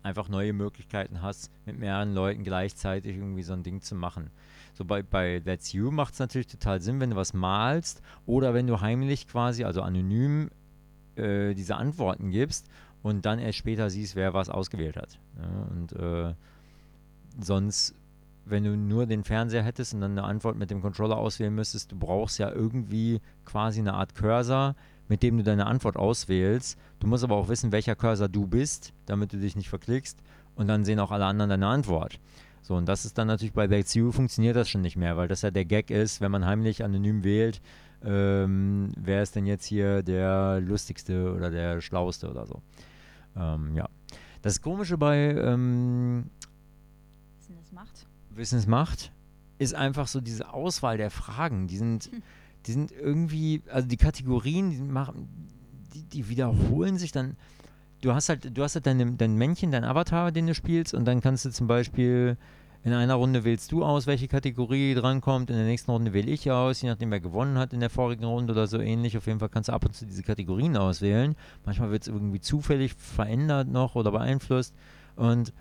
einfach neue Möglichkeiten hast, mit mehreren Leuten gleichzeitig irgendwie so ein Ding zu machen. So bei, bei That's You macht es natürlich total Sinn, wenn du was malst oder wenn du heimlich quasi, also anonym, äh, diese Antworten gibst und dann erst später siehst, wer was ausgewählt hat. Ja, und äh, sonst wenn du nur den Fernseher hättest und dann eine Antwort mit dem Controller auswählen müsstest, du brauchst ja irgendwie quasi eine Art Cursor, mit dem du deine Antwort auswählst. Du musst aber auch wissen, welcher Cursor du bist, damit du dich nicht verklickst und dann sehen auch alle anderen deine Antwort. So, und das ist dann natürlich bei That's You funktioniert das schon nicht mehr, weil das ja der Gag ist, wenn man heimlich anonym wählt, ähm, wer ist denn jetzt hier der lustigste oder der schlauste oder so. Ähm, ja. Das Komische bei ähm, Wissens macht, ist einfach so diese Auswahl der Fragen. Die sind, hm. die sind irgendwie, also die Kategorien, die machen, die, die wiederholen sich dann. Du hast halt, du hast halt dein, dein Männchen, dein Avatar, den du spielst, und dann kannst du zum Beispiel in einer Runde wählst du aus, welche Kategorie drankommt, in der nächsten Runde wähle ich aus, je nachdem wer gewonnen hat in der vorigen Runde oder so ähnlich. Auf jeden Fall kannst du ab und zu diese Kategorien auswählen. Manchmal wird es irgendwie zufällig verändert noch oder beeinflusst. Und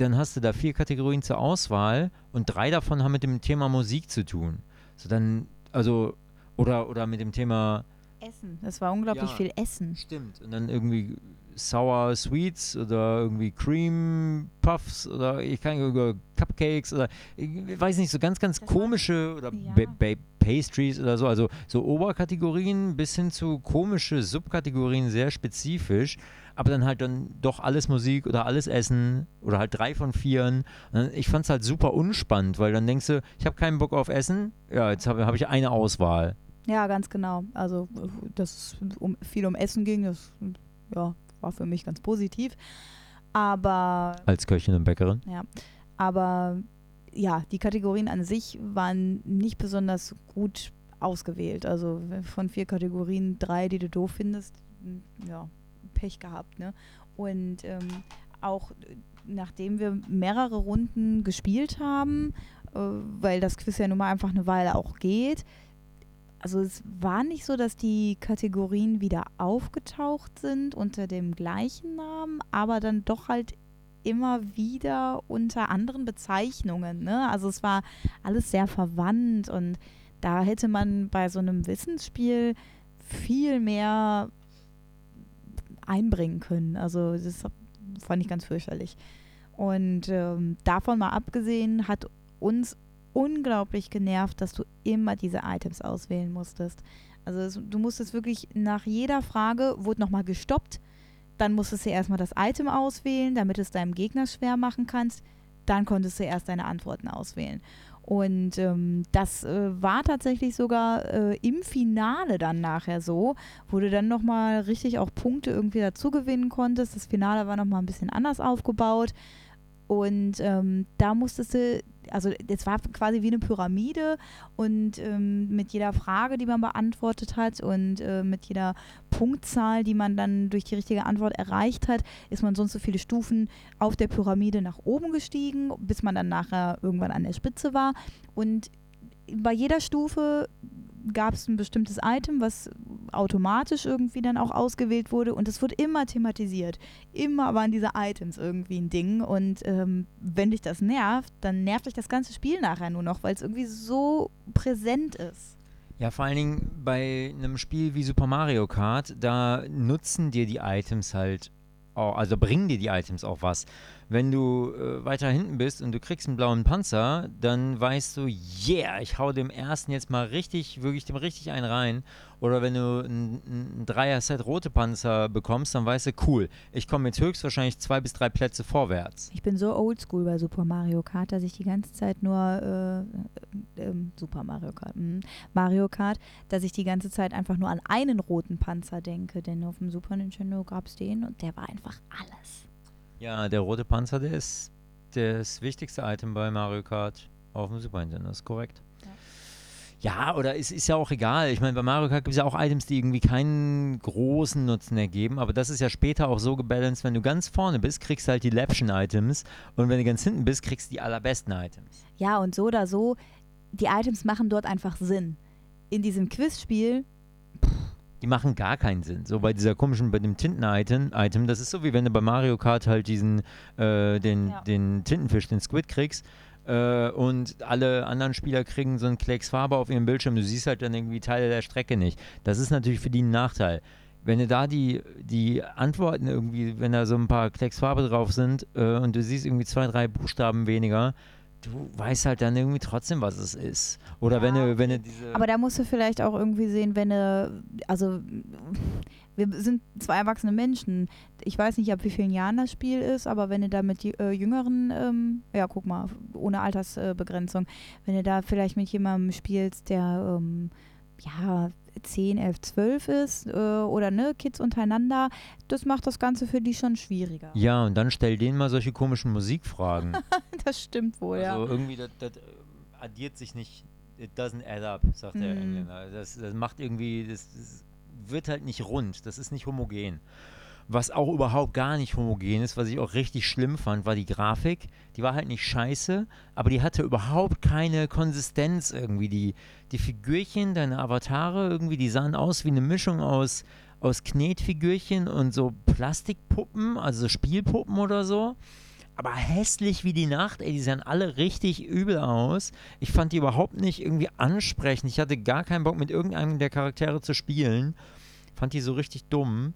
dann hast du da vier Kategorien zur Auswahl und drei davon haben mit dem Thema Musik zu tun. So dann, also, oder, oder mit dem Thema Essen. Es war unglaublich ja, viel Essen. Stimmt. Und dann irgendwie Sour Sweets oder irgendwie Cream Puffs oder ich kann über Cupcakes oder ich weiß nicht, so ganz, ganz das komische oder ja. Pastries oder so. Also so Oberkategorien bis hin zu komische Subkategorien, sehr spezifisch aber dann halt dann doch alles Musik oder alles Essen oder halt drei von vieren. Ich fand es halt super unspannend, weil dann denkst du, ich habe keinen Bock auf Essen, ja, jetzt habe hab ich eine Auswahl. Ja, ganz genau. Also, dass es um, viel um Essen ging, das ja, war für mich ganz positiv. Aber. Als Köchin und Bäckerin? Ja. Aber ja, die Kategorien an sich waren nicht besonders gut ausgewählt. Also von vier Kategorien drei, die du doof findest, ja, Pech gehabt. Ne? Und ähm, auch nachdem wir mehrere Runden gespielt haben, äh, weil das Quiz ja nun mal einfach eine Weile auch geht, also es war nicht so, dass die Kategorien wieder aufgetaucht sind unter dem gleichen Namen, aber dann doch halt immer wieder unter anderen Bezeichnungen. Ne? Also es war alles sehr verwandt und da hätte man bei so einem Wissensspiel viel mehr einbringen können. Also das fand ich ganz fürchterlich. Und ähm, davon mal abgesehen hat uns unglaublich genervt, dass du immer diese Items auswählen musstest. Also es, du musstest wirklich nach jeder Frage, wurde nochmal gestoppt, dann musstest du erstmal das Item auswählen, damit es deinem Gegner schwer machen kannst. Dann konntest du erst deine Antworten auswählen. Und ähm, das äh, war tatsächlich sogar äh, im Finale dann nachher so, wo du dann nochmal richtig auch Punkte irgendwie dazu gewinnen konntest. Das Finale war nochmal ein bisschen anders aufgebaut. Und ähm, da musstest du, also es war quasi wie eine Pyramide und ähm, mit jeder Frage, die man beantwortet hat und äh, mit jeder Punktzahl, die man dann durch die richtige Antwort erreicht hat, ist man sonst so viele Stufen auf der Pyramide nach oben gestiegen, bis man dann nachher irgendwann an der Spitze war. Und bei jeder Stufe gab es ein bestimmtes Item, was automatisch irgendwie dann auch ausgewählt wurde und es wurde immer thematisiert. Immer waren diese Items irgendwie ein Ding und ähm, wenn dich das nervt, dann nervt dich das ganze Spiel nachher nur noch, weil es irgendwie so präsent ist. Ja, vor allen Dingen bei einem Spiel wie Super Mario Kart, da nutzen dir die Items halt, auch, also bringen dir die Items auch was wenn du äh, weiter hinten bist und du kriegst einen blauen Panzer, dann weißt du, yeah, ich hau dem ersten jetzt mal richtig, wirklich dem richtig einen rein. Oder wenn du ein, ein Dreier-Set rote Panzer bekommst, dann weißt du, cool, ich komme jetzt höchstwahrscheinlich zwei bis drei Plätze vorwärts. Ich bin so oldschool bei Super Mario Kart, dass ich die ganze Zeit nur äh, äh, Super Mario Kart, mh, Mario Kart, dass ich die ganze Zeit einfach nur an einen roten Panzer denke. Denn auf dem Super Nintendo gab es den und der war einfach alles. Ja, der rote Panzer, der ist das wichtigste Item bei Mario Kart auf dem Super Nintendo, das ist korrekt. Ja, ja oder es ist ja auch egal. Ich meine, bei Mario Kart gibt es ja auch Items, die irgendwie keinen großen Nutzen ergeben, aber das ist ja später auch so gebalanced, wenn du ganz vorne bist, kriegst du halt die Läppchen-Items und wenn du ganz hinten bist, kriegst du die allerbesten Items. Ja, und so oder so, die Items machen dort einfach Sinn. In diesem Quizspiel die machen gar keinen Sinn. So bei dieser komischen, bei dem Tinten-Item, Item, das ist so wie wenn du bei Mario Kart halt diesen, äh, den, ja. den Tintenfisch, den Squid kriegst äh, und alle anderen Spieler kriegen so einen Klecks Farbe auf ihrem Bildschirm. Du siehst halt dann irgendwie Teile der Strecke nicht. Das ist natürlich für die ein Nachteil. Wenn du da die, die Antworten irgendwie, wenn da so ein paar Klecks Farbe drauf sind äh, und du siehst irgendwie zwei, drei Buchstaben weniger, du weißt halt dann irgendwie trotzdem, was es ist. Oder ja, wenn du, wenn du diese. Aber da musst du vielleicht auch irgendwie sehen, wenn du, also wir sind zwei erwachsene Menschen. Ich weiß nicht, ab wie vielen Jahren das Spiel ist, aber wenn du da mit äh, Jüngeren, ähm, ja, guck mal, ohne Altersbegrenzung, wenn du da vielleicht mit jemandem spielst, der ähm, ja 10, 11, 12 ist äh, oder ne, Kids untereinander, das macht das Ganze für die schon schwieriger. Ja, und dann stell denen mal solche komischen Musikfragen. das stimmt wohl, also ja. Also irgendwie, das, das addiert sich nicht, it doesn't add up, sagt mm. der mhm. Engländer. Das, das macht irgendwie, das, das wird halt nicht rund, das ist nicht homogen. Was auch überhaupt gar nicht homogen ist, was ich auch richtig schlimm fand, war die Grafik. Die war halt nicht scheiße, aber die hatte überhaupt keine Konsistenz irgendwie. Die, die Figürchen, deine Avatare irgendwie, die sahen aus wie eine Mischung aus, aus Knetfigürchen und so Plastikpuppen, also Spielpuppen oder so aber hässlich wie die Nacht. Ey, die sahen alle richtig übel aus. Ich fand die überhaupt nicht irgendwie ansprechend. Ich hatte gar keinen Bock, mit irgendeinem der Charaktere zu spielen. Fand die so richtig dumm.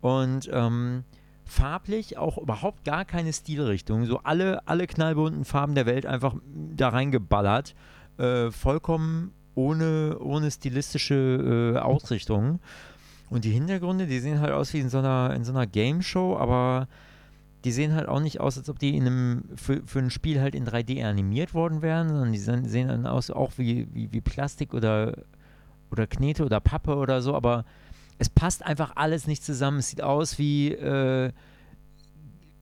Und ähm, farblich auch überhaupt gar keine Stilrichtung. So alle, alle knallbunten Farben der Welt einfach da reingeballert. Äh, vollkommen ohne, ohne stilistische äh, Ausrichtung. Und die Hintergründe, die sehen halt aus wie in so einer, in so einer Game Show, aber die sehen halt auch nicht aus, als ob die in einem, für, für ein Spiel halt in 3D animiert worden wären, sondern die sehen dann aus auch wie, wie, wie Plastik oder, oder Knete oder Pappe oder so, aber es passt einfach alles nicht zusammen. Es sieht aus wie äh,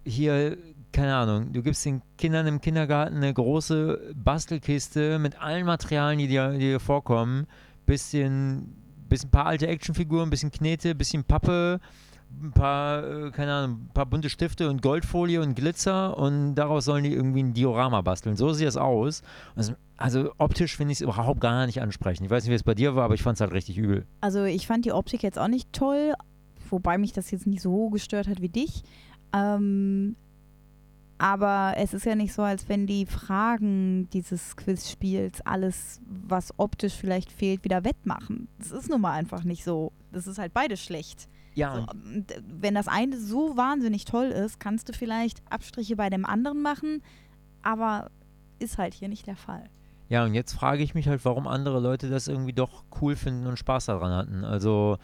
hier keine Ahnung, du gibst den Kindern im Kindergarten eine große Bastelkiste mit allen Materialien, die dir, die dir vorkommen. Bisschen, bisschen paar alte Actionfiguren, bisschen Knete, bisschen Pappe, ein paar, äh, keine Ahnung, ein paar bunte Stifte und Goldfolie und Glitzer und daraus sollen die irgendwie ein Diorama basteln. So sieht das aus. Also, also optisch finde ich es überhaupt gar nicht ansprechend. Ich weiß nicht, wie es bei dir war, aber ich fand es halt richtig übel. Also ich fand die Optik jetzt auch nicht toll, wobei mich das jetzt nicht so gestört hat wie dich. Ähm, aber es ist ja nicht so, als wenn die Fragen dieses Quizspiels alles, was optisch vielleicht fehlt, wieder wettmachen. Das ist nun mal einfach nicht so. Das ist halt beides schlecht. Ja, So, und wenn das eine so wahnsinnig toll ist, kannst du vielleicht Abstriche bei dem anderen machen, aber ist halt hier nicht der Fall. Ja, und jetzt frage ich mich halt, warum andere Leute das irgendwie doch cool finden und Spaß daran hatten. Also,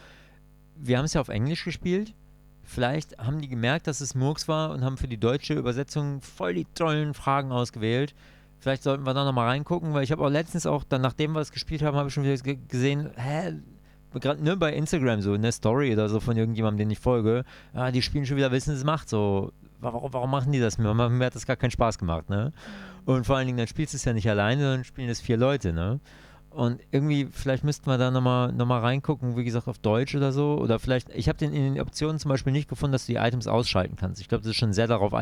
wir haben es ja auf Englisch gespielt. Vielleicht haben die gemerkt, dass es Murks war und haben für die deutsche Übersetzung voll die tollen Fragen ausgewählt. Vielleicht sollten wir da nochmal reingucken, weil ich habe auch letztens auch, dann nachdem wir es gespielt haben, habe ich schon wieder ge- gesehen, hä, gerade ne, bei Instagram so, eine Story oder so von irgendjemandem, den ich folge, ah, die spielen schon wieder Wissen es macht, so, warum, warum machen die das? Mir, mir hat das gar keinen Spaß gemacht, ne? Und vor allen Dingen, dann spielst du es ja nicht alleine, sondern spielen es vier Leute, ne? Und irgendwie, vielleicht müssten wir da nochmal noch mal reingucken, wie gesagt, auf Deutsch oder so. Oder vielleicht, ich habe in den Optionen zum Beispiel nicht gefunden, dass du die Items ausschalten kannst. Ich glaube, das ist schon sehr darauf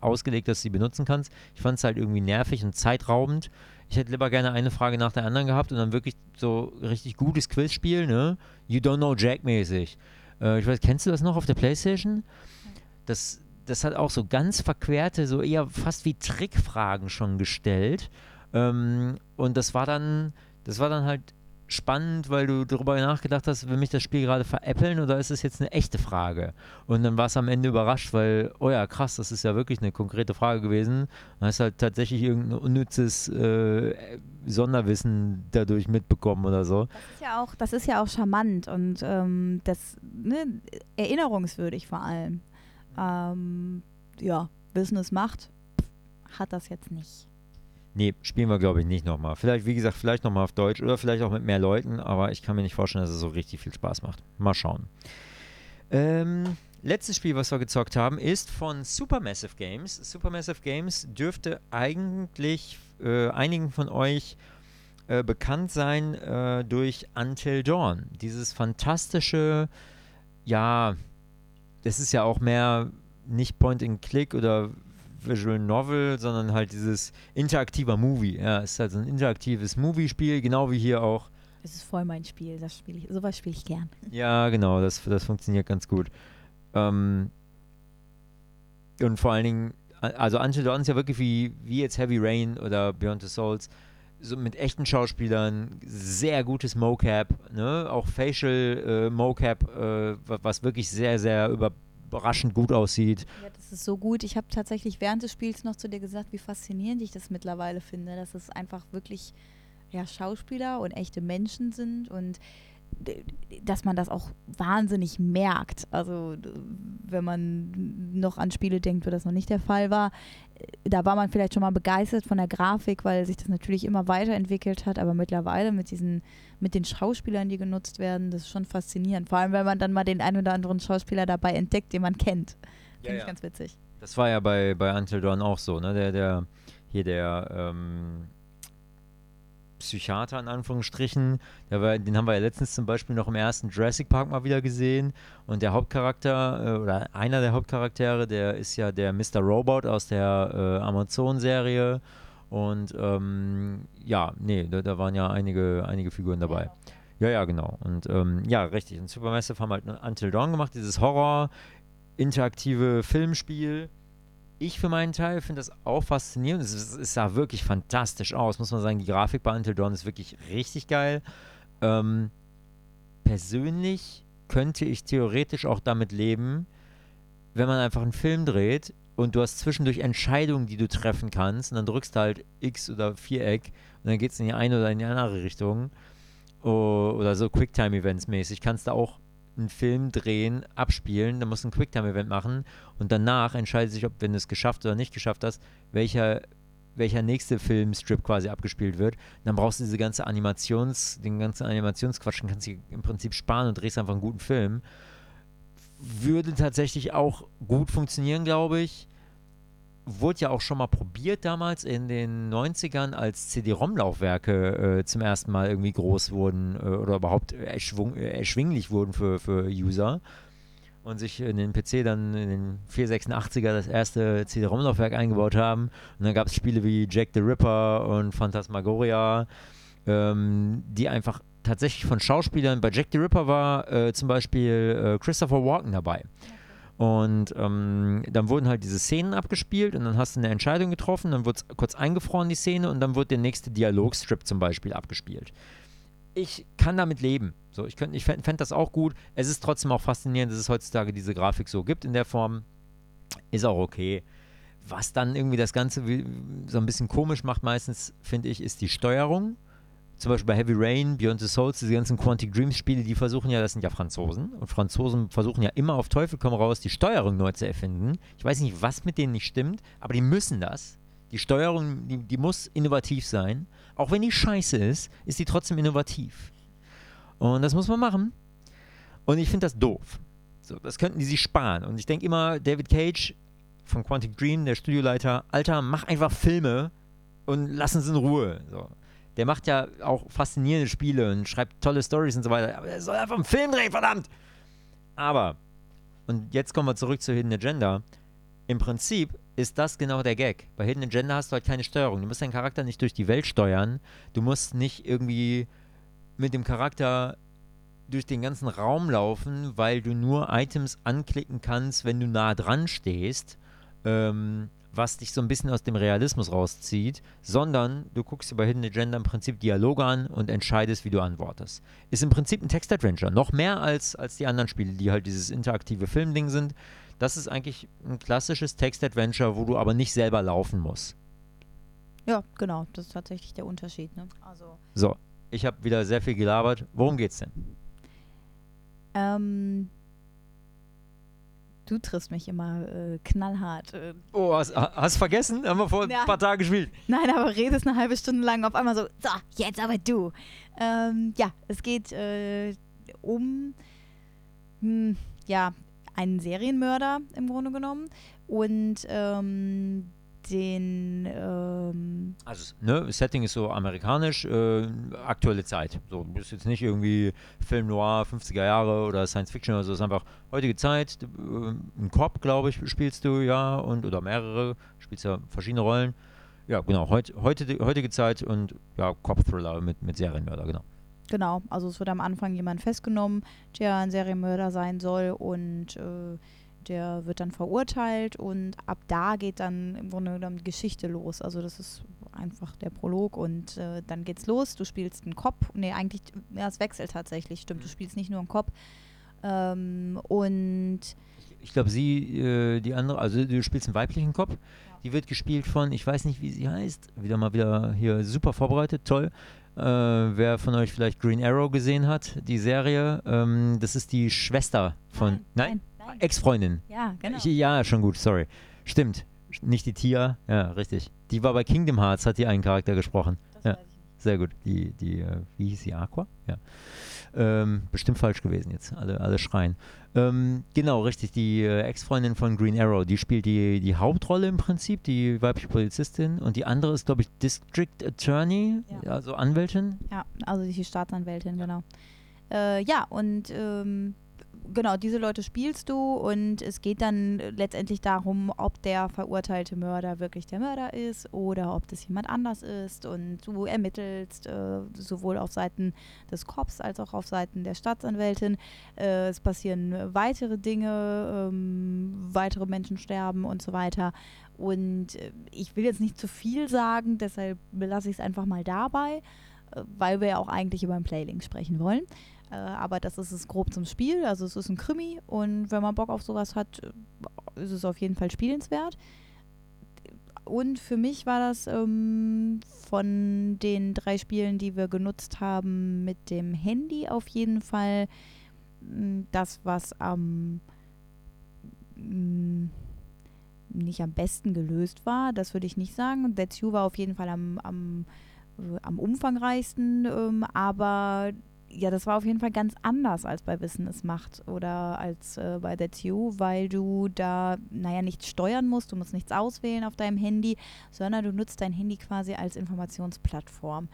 ausgelegt, dass du sie benutzen kannst. Ich fand es halt irgendwie nervig und zeitraubend. Ich hätte lieber gerne eine Frage nach der anderen gehabt und dann wirklich so richtig gutes Quizspiel, ne? You don't know Jack mäßig. Äh, ich weiß, kennst du das noch auf der Playstation? Das, das hat auch so ganz verquerte, so eher fast wie Trickfragen schon gestellt. Ähm, und das war dann, das war dann halt spannend, weil du darüber nachgedacht hast, will mich das Spiel gerade veräppeln oder ist es jetzt eine echte Frage? Und dann war es am Ende überrascht, weil, oh ja, krass, das ist ja wirklich eine konkrete Frage gewesen. Dann hast halt tatsächlich irgendein unnützes äh, Sonderwissen dadurch mitbekommen oder so. Das ist ja auch, das ist ja auch charmant und ähm, das ne, erinnerungswürdig vor allem. Ähm, ja, Wissen ist Macht hat das jetzt nicht. Nee, spielen wir glaube ich nicht nochmal. Vielleicht, wie gesagt, vielleicht nochmal auf Deutsch oder vielleicht auch mit mehr Leuten, aber ich kann mir nicht vorstellen, dass es so richtig viel Spaß macht. Mal schauen. Ähm, letztes Spiel, was wir gezockt haben, ist von Supermassive Games. Supermassive Games dürfte eigentlich äh, einigen von euch äh, bekannt sein äh, durch Until Dawn. Dieses fantastische, ja, das ist ja auch mehr nicht Point-and-Click oder Visual Novel, sondern halt dieses interaktiver Movie. Ja, es ist halt so ein interaktives Movie-Spiel, genau wie hier auch. Es ist voll mein Spiel, das spiele ich, sowas spiele ich gern. Ja, genau, das, das funktioniert ganz gut. Ähm, und vor allen Dingen, also Until Dawn ist ja wirklich wie, wie jetzt Heavy Rain oder Beyond the Souls, so mit echten Schauspielern, sehr gutes Mocap, ne? auch Facial äh, Mocap, äh, wa- was wirklich sehr, sehr überraschend gut aussieht. Ja, das ist so gut. Ich habe tatsächlich während des Spiels noch zu dir gesagt, wie faszinierend ich das mittlerweile finde, dass es einfach wirklich ja, Schauspieler und echte Menschen sind und dass man das auch wahnsinnig merkt. Also wenn man noch an Spiele denkt, wo das noch nicht der Fall war, da war man vielleicht schon mal begeistert von der Grafik, weil sich das natürlich immer weiterentwickelt hat, aber mittlerweile mit diesen, mit den Schauspielern, die genutzt werden, das ist schon faszinierend. Vor allem, wenn man dann mal den einen oder anderen Schauspieler dabei entdeckt, den man kennt. Finde ich ganz witzig. Das war ja bei, bei Until Dawn auch so, ne? Der, der, hier der ähm, Psychiater in Anführungsstrichen, war, den haben wir ja letztens zum Beispiel noch im ersten Jurassic Park mal wieder gesehen. Und der Hauptcharakter, äh, oder einer der Hauptcharaktere, der ist ja der Mr. Robot aus der äh, Amazon-Serie. Und ähm, ja, nee, da, da waren ja einige, einige Figuren dabei. Ja, ja, genau. Und ähm, ja, richtig. Und Supermassive haben halt Until Dawn gemacht, dieses Horror, interaktive Filmspiel. Ich für meinen Teil finde das auch faszinierend. Es, es, es sah wirklich fantastisch aus, muss man sagen. Die Grafik bei Until Dawn ist wirklich richtig geil. Ähm, persönlich könnte ich theoretisch auch damit leben, wenn man einfach einen Film dreht und du hast zwischendurch Entscheidungen, die du treffen kannst und dann drückst du halt X oder Viereck und dann geht es in die eine oder in die andere Richtung. O- Oder so Quicktime-Events mäßig. Kannst du auch einen Film drehen, abspielen, dann musst du ein Quicktime-Event machen und danach entscheidet sich, ob, wenn du es geschafft oder nicht geschafft hast, welcher, welcher nächste Filmstrip quasi abgespielt wird. Und dann brauchst du diese ganze Animations, den ganzen Animationsquatsch, den kannst du im Prinzip sparen und drehst einfach einen guten Film. Würde tatsächlich auch gut funktionieren, glaube ich. Wurde ja auch schon mal probiert damals in den 90ern, als CD-ROM-Laufwerke äh, zum ersten Mal irgendwie groß wurden äh, oder überhaupt erschwung, äh, erschwinglich wurden für, für User und sich in den PC dann in den 486er das erste CD-ROM-Laufwerk eingebaut haben. Und dann gab es Spiele wie Jack the Ripper und Phantasmagoria, ähm, die einfach tatsächlich von Schauspielern, bei Jack the Ripper war äh, zum Beispiel äh, Christopher Walken dabei. Und ähm, dann wurden halt diese Szenen abgespielt und dann hast du eine Entscheidung getroffen, dann es kurz eingefroren, die Szene, und dann wird der nächste Dialogstrip zum Beispiel abgespielt. Ich kann damit leben. So, ich ich fände das auch gut. Es ist trotzdem auch faszinierend, dass es heutzutage diese Grafik so gibt in der Form. Ist auch okay. Was dann irgendwie das Ganze so ein bisschen komisch macht, meistens, finde ich, ist die Steuerung zum Beispiel bei Heavy Rain, Beyond the Souls, diese ganzen Quantic Dreams Spiele, die versuchen ja, das sind ja Franzosen und Franzosen versuchen ja immer auf Teufel komm raus, die Steuerung neu zu erfinden. Ich weiß nicht, was mit denen nicht stimmt, aber die müssen das. Die Steuerung, die, die muss innovativ sein. Auch wenn die scheiße ist, ist die trotzdem innovativ. Und das muss man machen. Und ich finde das doof. So, das könnten die sich sparen. Und ich denke immer, David Cage von Quantic Dream, der Studioleiter, Alter, mach einfach Filme und lass uns in Ruhe. So der macht ja auch faszinierende Spiele und schreibt tolle Stories und so weiter. Aber er soll einfach einen Film drehen, verdammt! Aber, und jetzt kommen wir zurück zu Hidden Agenda. Im Prinzip ist das genau der Gag. Bei Hidden Agenda hast du halt keine Steuerung. Du musst deinen Charakter nicht durch die Welt steuern. Du musst nicht irgendwie mit dem Charakter durch den ganzen Raum laufen, weil du nur Items anklicken kannst, wenn du nah dran stehst. Ähm, was dich so ein bisschen aus dem Realismus rauszieht, sondern du guckst dir bei Hidden Agenda im Prinzip Dialoge an und entscheidest, wie du antwortest. Ist im Prinzip ein Text-Adventure, noch mehr als, als die anderen Spiele, die halt dieses interaktive Filmding sind. Das ist eigentlich ein klassisches Text-Adventure, wo du aber nicht selber laufen musst. Ja, genau, das ist tatsächlich der Unterschied. Ne? Also so, ich habe wieder sehr viel gelabert. Worum geht's denn? Ähm, Du triffst mich immer äh, knallhart. Äh. Oh, hast, du vergessen? Haben wir vor ja. ein paar Tagen gespielt. Nein, aber redest eine halbe Stunde lang auf einmal so, so, jetzt aber du. Ähm, ja, es geht äh, um hm, ja, einen Serienmörder im Grunde genommen. Und ähm, den. Ähm also, ne, Setting ist so amerikanisch, äh, aktuelle Zeit. So, du bist jetzt nicht irgendwie Film Noir, 50er Jahre oder Science Fiction oder so, es ist einfach heutige Zeit. Äh, ein Cop, glaube ich, spielst du, ja, und oder mehrere, spielst ja verschiedene Rollen. Ja, genau, heut, heute, heutige Zeit und ja, Cop-Thriller mit, mit Serienmörder, genau. Genau, also es wird am Anfang jemand festgenommen, der ein Serienmörder sein soll und äh, der wird dann verurteilt und ab da geht dann im Grunde genommen die Geschichte los. Also das ist einfach der Prolog und äh, dann geht's los. Du spielst einen Cop. Nee, eigentlich, ja, es wechselt tatsächlich, stimmt. Du mhm. spielst nicht nur einen Cop. Ähm, und ich glaube, sie, äh, die andere, also du spielst einen weiblichen. Ja. Die wird gespielt von, ich weiß nicht, wie sie heißt. Wieder mal wieder hier super vorbereitet, toll. Äh, wer von euch vielleicht Green Arrow gesehen hat, die Serie, ähm, das ist die Schwester von. Nein? nein? Ex-Freundin. Ja, genau. Ich, ja, schon gut, sorry. Stimmt. Nicht die Tia, ja, richtig. Die war bei Kingdom Hearts, hat die einen Charakter gesprochen. Das ja, sehr gut. Die, die, äh, wie hieß sie, Aqua? Ja. Ähm, bestimmt falsch gewesen jetzt, alle, alle schreien. Ähm, genau, richtig, die äh, Ex-Freundin von Green Arrow, die spielt die, die Hauptrolle im Prinzip, die weibliche Polizistin. Und die andere ist, glaube ich, District Attorney, ja. also Anwältin. Ja, also die Staatsanwältin, genau. Äh, ja, und ähm, genau, diese Leute spielst du und es geht dann letztendlich darum, ob der verurteilte Mörder wirklich der Mörder ist oder ob das jemand anders ist und du ermittelst äh, sowohl auf Seiten des Cops als auch auf Seiten der Staatsanwältin. Äh, es passieren weitere Dinge, ähm, weitere Menschen sterben und so weiter. Und äh, ich will jetzt nicht zu viel sagen, deshalb belasse ich es einfach mal dabei, äh, weil wir ja auch eigentlich über ein Playlink sprechen wollen. Äh, aber das ist es grob zum Spiel. Also es ist ein Krimi und wenn man Bock auf sowas hat, äh, ist es auf jeden Fall spielenswert. Und für mich war das ähm, von den drei Spielen, die wir genutzt haben, mit dem Handy auf jeden Fall mm, das, was am ähm, nicht am besten gelöst war. Das würde ich nicht sagen. That's You war auf jeden Fall am, am, am umfangreichsten, ähm, aber ja, das war auf jeden Fall ganz anders als bei Wissen es macht oder als äh, bei That's You, weil du da, naja, nichts steuern musst, du musst nichts auswählen auf deinem Handy, sondern du nutzt dein Handy quasi als Informationsplattform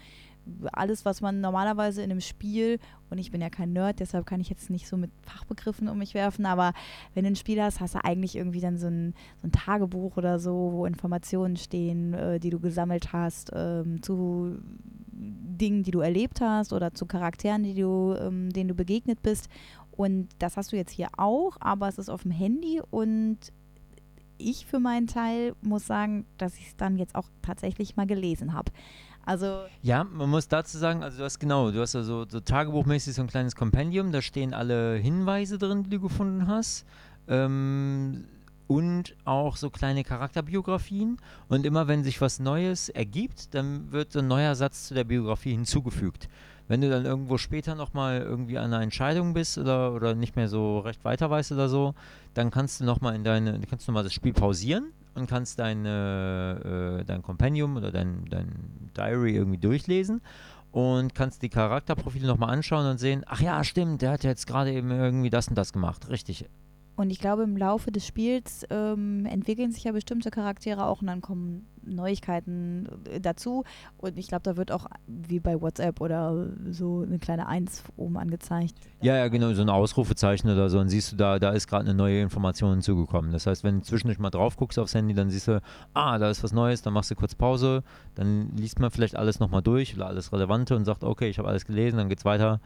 alles, was man normalerweise in einem Spiel, und ich bin ja kein Nerd, deshalb kann ich jetzt nicht so mit Fachbegriffen um mich werfen, aber wenn du ein Spiel hast, hast du eigentlich irgendwie dann so ein, so ein Tagebuch oder so, wo Informationen stehen, äh, die du gesammelt hast, ähm, zu Dingen, die du erlebt hast oder zu Charakteren, die du, ähm, denen du begegnet bist. Und das hast du jetzt hier auch, aber es ist auf dem Handy und ich für meinen Teil muss sagen, dass ich es dann jetzt auch tatsächlich mal gelesen habe. Also ja, man muss dazu sagen, also du hast genau, du hast also so tagebuchmäßig so ein kleines Kompendium, da stehen alle Hinweise drin, die du gefunden hast. Ähm, und auch so kleine Charakterbiografien. Und immer wenn sich was Neues ergibt, dann wird so ein neuer Satz zu der Biografie hinzugefügt. Wenn du dann irgendwo später nochmal irgendwie an einer Entscheidung bist oder, oder nicht mehr so recht weiter weißt oder so, dann kannst du nochmal in deine, kannst du mal das Spiel pausieren und kannst deine, äh, dein Compendium oder dein, dein Diary irgendwie durchlesen und kannst die Charakterprofile nochmal anschauen und sehen, ach ja, stimmt, der hat jetzt gerade eben irgendwie das und das gemacht. Richtig. Und ich glaube, im Laufe des Spiels ähm, entwickeln sich ja bestimmte Charaktere auch und dann kommen Neuigkeiten äh, dazu. Und ich glaube, da wird auch wie bei WhatsApp oder so eine kleine Eins oben angezeigt. Ja, ja, genau, so ein Ausrufezeichen oder so. Und siehst du, da, da ist gerade eine neue Information hinzugekommen. Das heißt, wenn du zwischendurch mal drauf guckst aufs Handy, dann siehst du, ah, da ist was Neues, dann machst du kurz Pause, dann liest man vielleicht alles nochmal durch oder alles Relevante und sagt, okay, ich habe alles gelesen, dann geht's weiter.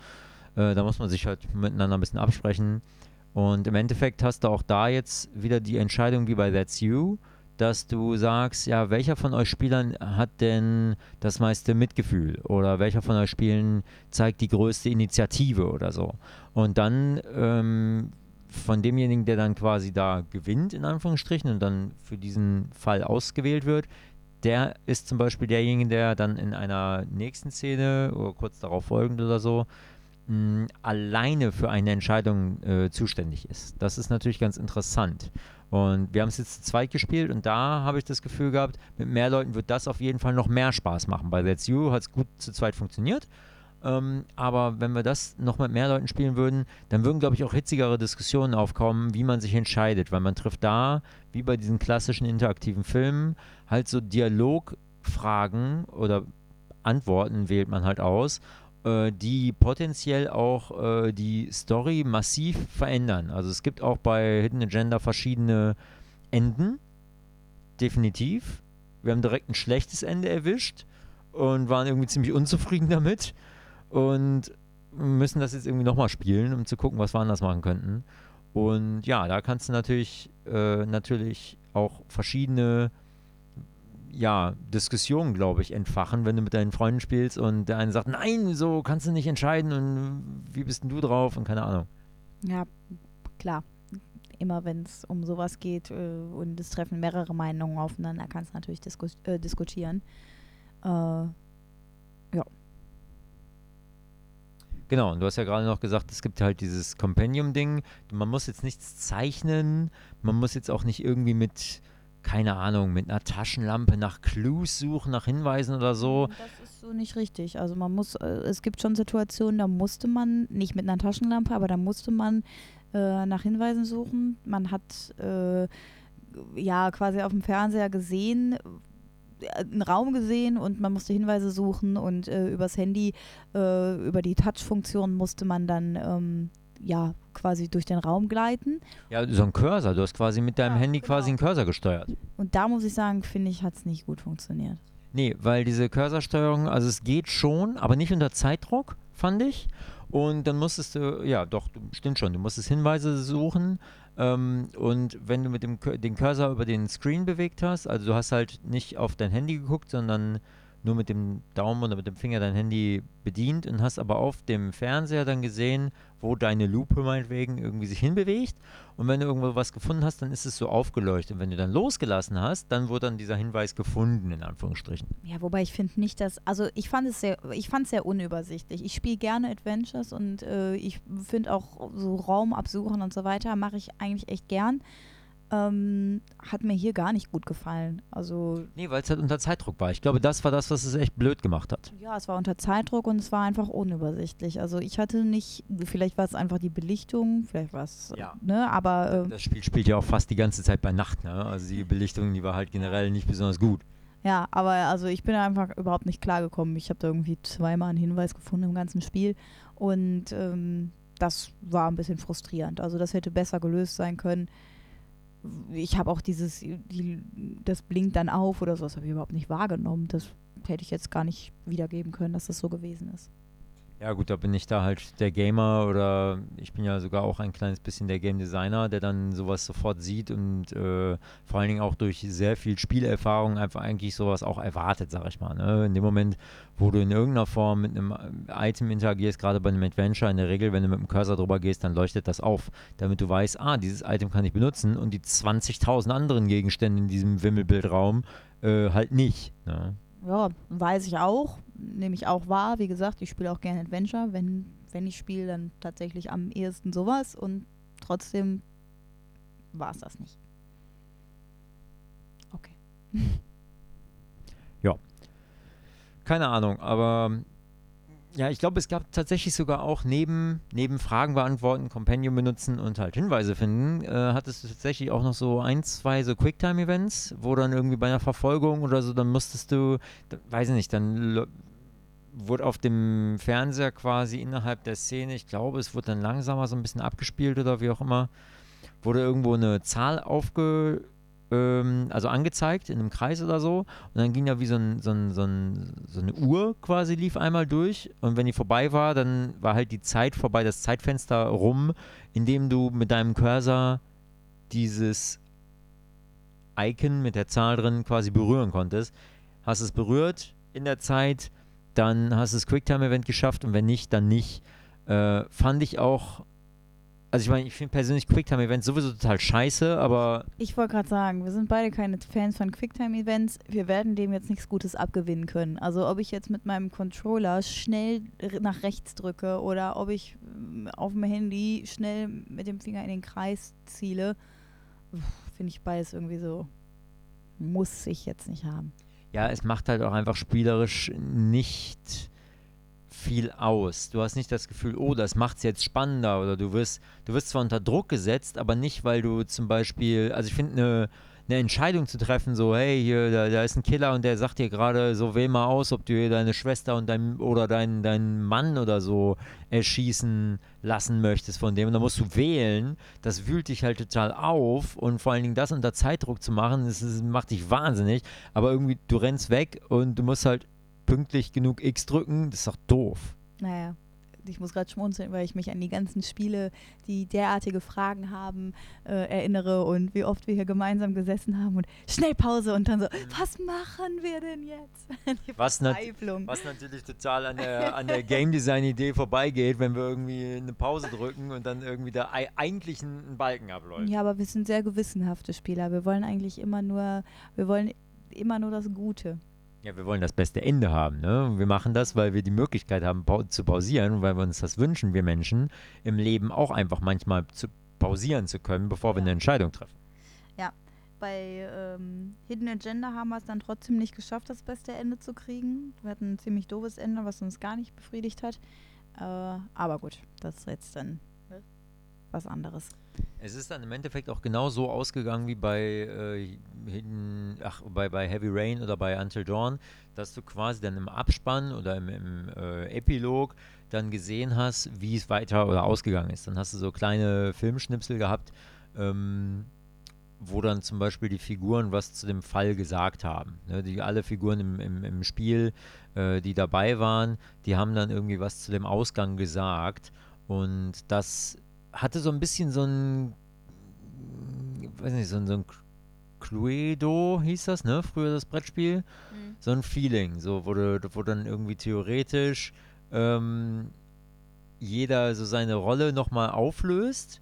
Äh, da muss man sich halt miteinander ein bisschen absprechen. Und im Endeffekt hast du auch da jetzt wieder die Entscheidung wie bei That's You, dass du sagst, ja, welcher von euch Spielern hat denn das meiste Mitgefühl oder welcher von euch Spielen zeigt die größte Initiative oder so. Und dann ähm, von demjenigen, der dann quasi da gewinnt, in Anführungsstrichen, und dann für diesen Fall ausgewählt wird, der ist zum Beispiel derjenige, der dann in einer nächsten Szene oder kurz darauf folgend oder so mh, alleine für eine Entscheidung äh, zuständig ist. Das ist natürlich ganz interessant. Und wir haben es jetzt zu zweit gespielt und da habe ich das Gefühl gehabt, mit mehr Leuten wird das auf jeden Fall noch mehr Spaß machen. Bei That's You hat es gut zu zweit funktioniert. Ähm, aber wenn wir das noch mit mehr Leuten spielen würden, dann würden, glaube ich, auch hitzigere Diskussionen aufkommen, wie man sich entscheidet. Weil man trifft da, wie bei diesen klassischen interaktiven Filmen, halt so Dialogfragen oder Antworten wählt man halt aus die potenziell auch äh, die Story massiv verändern. Also es gibt auch bei Hidden Agenda verschiedene Enden, definitiv. Wir haben direkt ein schlechtes Ende erwischt und waren irgendwie ziemlich unzufrieden damit und müssen das jetzt irgendwie nochmal spielen, um zu gucken, was wir anders machen könnten. Und ja, da kannst du natürlich, äh, natürlich auch verschiedene ja, Diskussionen, glaube ich, entfachen, wenn du mit deinen Freunden spielst und der eine sagt, nein, so kannst du nicht entscheiden und wie bist denn du drauf und keine Ahnung. Ja, klar. Immer wenn es um sowas geht äh, und es treffen mehrere Meinungen aufeinander, kannst du natürlich disku äh, diskutieren. Äh, ja. Genau, und du hast ja gerade noch gesagt, es gibt halt dieses Compendium-Ding. Man muss jetzt nichts zeichnen, man muss jetzt auch nicht irgendwie mit keine Ahnung, mit einer Taschenlampe nach Clues suchen, nach Hinweisen oder so. Das ist so nicht richtig. Also man muss, äh, es gibt schon Situationen, da musste man, nicht mit einer Taschenlampe, aber da musste man äh, nach Hinweisen suchen. Man hat äh, ja quasi auf dem Fernseher gesehen, äh, einen Raum gesehen und man musste Hinweise suchen und äh, übers Handy, äh, über die Touch-Funktion musste man dann ähm, ja, quasi durch den Raum gleiten. Ja, so ein Cursor. Du hast quasi mit deinem ja, Handy genau. quasi einen Cursor gesteuert. Und da muss ich sagen, finde ich, hat es nicht gut funktioniert. Nee, weil diese Cursorsteuerung, also es geht schon, aber nicht unter Zeitdruck, fand ich. Und dann musstest du, ja, doch, stimmt schon, du musstest Hinweise suchen. Ähm, und wenn du mit dem den Cursor über den Screen bewegt hast, also du hast halt nicht auf dein Handy geguckt, sondern nur mit dem Daumen oder mit dem Finger dein Handy bedient und hast aber auf dem Fernseher dann gesehen, wo deine Lupe meinetwegen irgendwie sich hinbewegt. Und wenn du irgendwo was gefunden hast, dann ist es so aufgeleuchtet. Und wenn du dann losgelassen hast, dann wurde dann dieser Hinweis gefunden, in Anführungsstrichen. Ja, wobei ich finde nicht, dass, also ich fand es sehr, ich fand es sehr unübersichtlich. Ich spiele gerne Adventures und äh, ich finde auch so Raum absuchen und so weiter, mache ich eigentlich echt gern. Ähm, hat mir hier gar nicht gut gefallen. Also Nee, weil es halt unter Zeitdruck war. Ich glaube, das war das, was es echt blöd gemacht hat. ja, es war unter Zeitdruck und es war einfach unübersichtlich. Also ich hatte nicht, vielleicht war es einfach die Belichtung, vielleicht war es, Ja. ne, aber äh, Das Spiel spielt ja auch fast die ganze Zeit bei Nacht, ne? Also die Belichtung, die war halt generell nicht besonders gut. Ja, aber also ich bin einfach überhaupt nicht klargekommen. Ich habe da irgendwie zweimal einen Hinweis gefunden im ganzen Spiel und ähm, das war ein bisschen frustrierend. Also das hätte besser gelöst sein können. Ich habe auch dieses, die, das blinkt dann auf oder so, das habe ich überhaupt nicht wahrgenommen. Das hätte ich jetzt gar nicht wiedergeben können, dass das so gewesen ist. Ja gut, da bin ich da halt der Gamer oder ich bin ja sogar auch ein kleines bisschen der Game Designer, der dann sowas sofort sieht und äh, vor allen Dingen auch durch sehr viel Spielerfahrung einfach eigentlich sowas auch erwartet, sag ich mal. Ne? In dem Moment, wo du in irgendeiner Form mit einem Item interagierst, gerade bei einem Adventure, in der Regel, wenn du mit dem Cursor drüber gehst, dann leuchtet das auf, damit du weißt, ah, dieses Item kann ich benutzen und die 20.000 anderen Gegenstände in diesem Wimmelbildraum äh, halt nicht. Ne? Ja, weiß ich auch, nehme ich auch wahr. Wie gesagt, ich spiele auch gerne Adventure. Wenn, wenn ich spiele, dann tatsächlich am ehesten sowas und trotzdem war es das nicht. Okay. Keine Ahnung, aber ja, ich glaube, es gab tatsächlich sogar auch neben, neben Fragen beantworten, Companion benutzen und halt Hinweise finden, äh, hattest du tatsächlich auch noch so ein, zwei so Quicktime-Events, wo dann irgendwie bei einer Verfolgung oder so, dann musstest du, da, weiß ich nicht, dann wurde auf dem Fernseher quasi innerhalb der Szene, ich glaube, es wurde dann langsamer so ein bisschen abgespielt oder wie auch immer, wurde irgendwo eine Zahl aufge ähm, also angezeigt in einem Kreis oder so. Und dann ging da wie so, ein, so, ein, so, ein, so eine Uhr quasi lief einmal durch. Und wenn die vorbei war, dann war halt die Zeit vorbei, das Zeitfenster rum, in dem du mit deinem Cursor dieses Icon mit der Zahl drin quasi berühren konntest. Hast es berührt in der Zeit, dann hast du das Quicktime-Event geschafft und wenn nicht, dann nicht. Äh, fand ich auch, also ich meine, ich finde persönlich Quicktime-Events sowieso total scheiße, aber Ich wollte gerade sagen, wir sind beide keine Fans von Quicktime-Events. Wir werden dem jetzt nichts Gutes abgewinnen können. Also ob ich jetzt mit meinem Controller schnell nach rechts drücke oder ob ich ähm, auf dem Handy schnell mit dem Finger in den Kreis ziele, finde ich beides irgendwie so, muss ich jetzt nicht haben. ja, es macht halt auch einfach spielerisch nicht viel aus. Du hast nicht das Gefühl, oh, das macht es jetzt spannender oder du wirst, du wirst zwar unter Druck gesetzt, aber nicht, weil du zum Beispiel, also ich finde eine eine Entscheidung zu treffen, so, hey, hier, da, da ist ein Killer und der sagt dir gerade, so wähl mal aus, ob du hier deine Schwester und dein, oder deinen deinen Mann oder so erschießen lassen möchtest von dem. Und da musst du wählen. Das wühlt dich halt total auf und vor allen Dingen das unter Zeitdruck zu machen, das, ist, macht dich wahnsinnig. Aber irgendwie, du rennst weg und du musst halt pünktlich genug X drücken, das ist doch doof. Naja, ich muss gerade schmunzeln, weil ich mich an die ganzen Spiele, die derartige Fragen haben, äh, erinnere und wie oft wir hier gemeinsam gesessen haben und schnell Pause und dann so, was machen wir denn jetzt? die Was nat-. Was natürlich total an der, an der Game Design Idee vorbeigeht, wenn wir irgendwie eine Pause drücken und dann irgendwie da ei- eigentlich ein Balken abläuft. Ja, aber wir sind sehr gewissenhafte Spieler. Wir wollen eigentlich immer nur, wir wollen immer nur das Gute. Ja, wir wollen das beste Ende haben. Ne? Und Wir machen das, weil wir die Möglichkeit haben, pau zu pausieren und weil wir uns das wünschen, wir Menschen, im Leben auch einfach manchmal zu pausieren zu können, bevor wir Ja. eine Entscheidung treffen. Bei ähm, Hidden Agenda haben wir es dann trotzdem nicht geschafft, das beste Ende zu kriegen. Wir hatten ein ziemlich doofes Ende, was uns gar nicht befriedigt hat. Äh, aber gut, das ist jetzt dann was anderes. Es ist dann im Endeffekt auch genau so ausgegangen wie bei, äh, Hidden, ach, bei, bei Heavy Rain oder bei Until Dawn, dass du quasi dann im Abspann oder im, im äh, Epilog dann gesehen hast, wie es weiter oder ausgegangen ist. Dann hast du so kleine Filmschnipsel gehabt, ähm, wo dann zum Beispiel die Figuren was zu dem Fall gesagt haben. Ne, die, alle Figuren im, im, im Spiel, äh, die dabei waren, die haben dann irgendwie was zu dem Ausgang gesagt. Und das hatte so ein bisschen so ein, weiß nicht, so ein, so ein Cluedo hieß das, ne? Früher das Brettspiel. So ein Feeling, so wo, du, wo dann irgendwie theoretisch ähm, jeder so seine Rolle nochmal auflöst,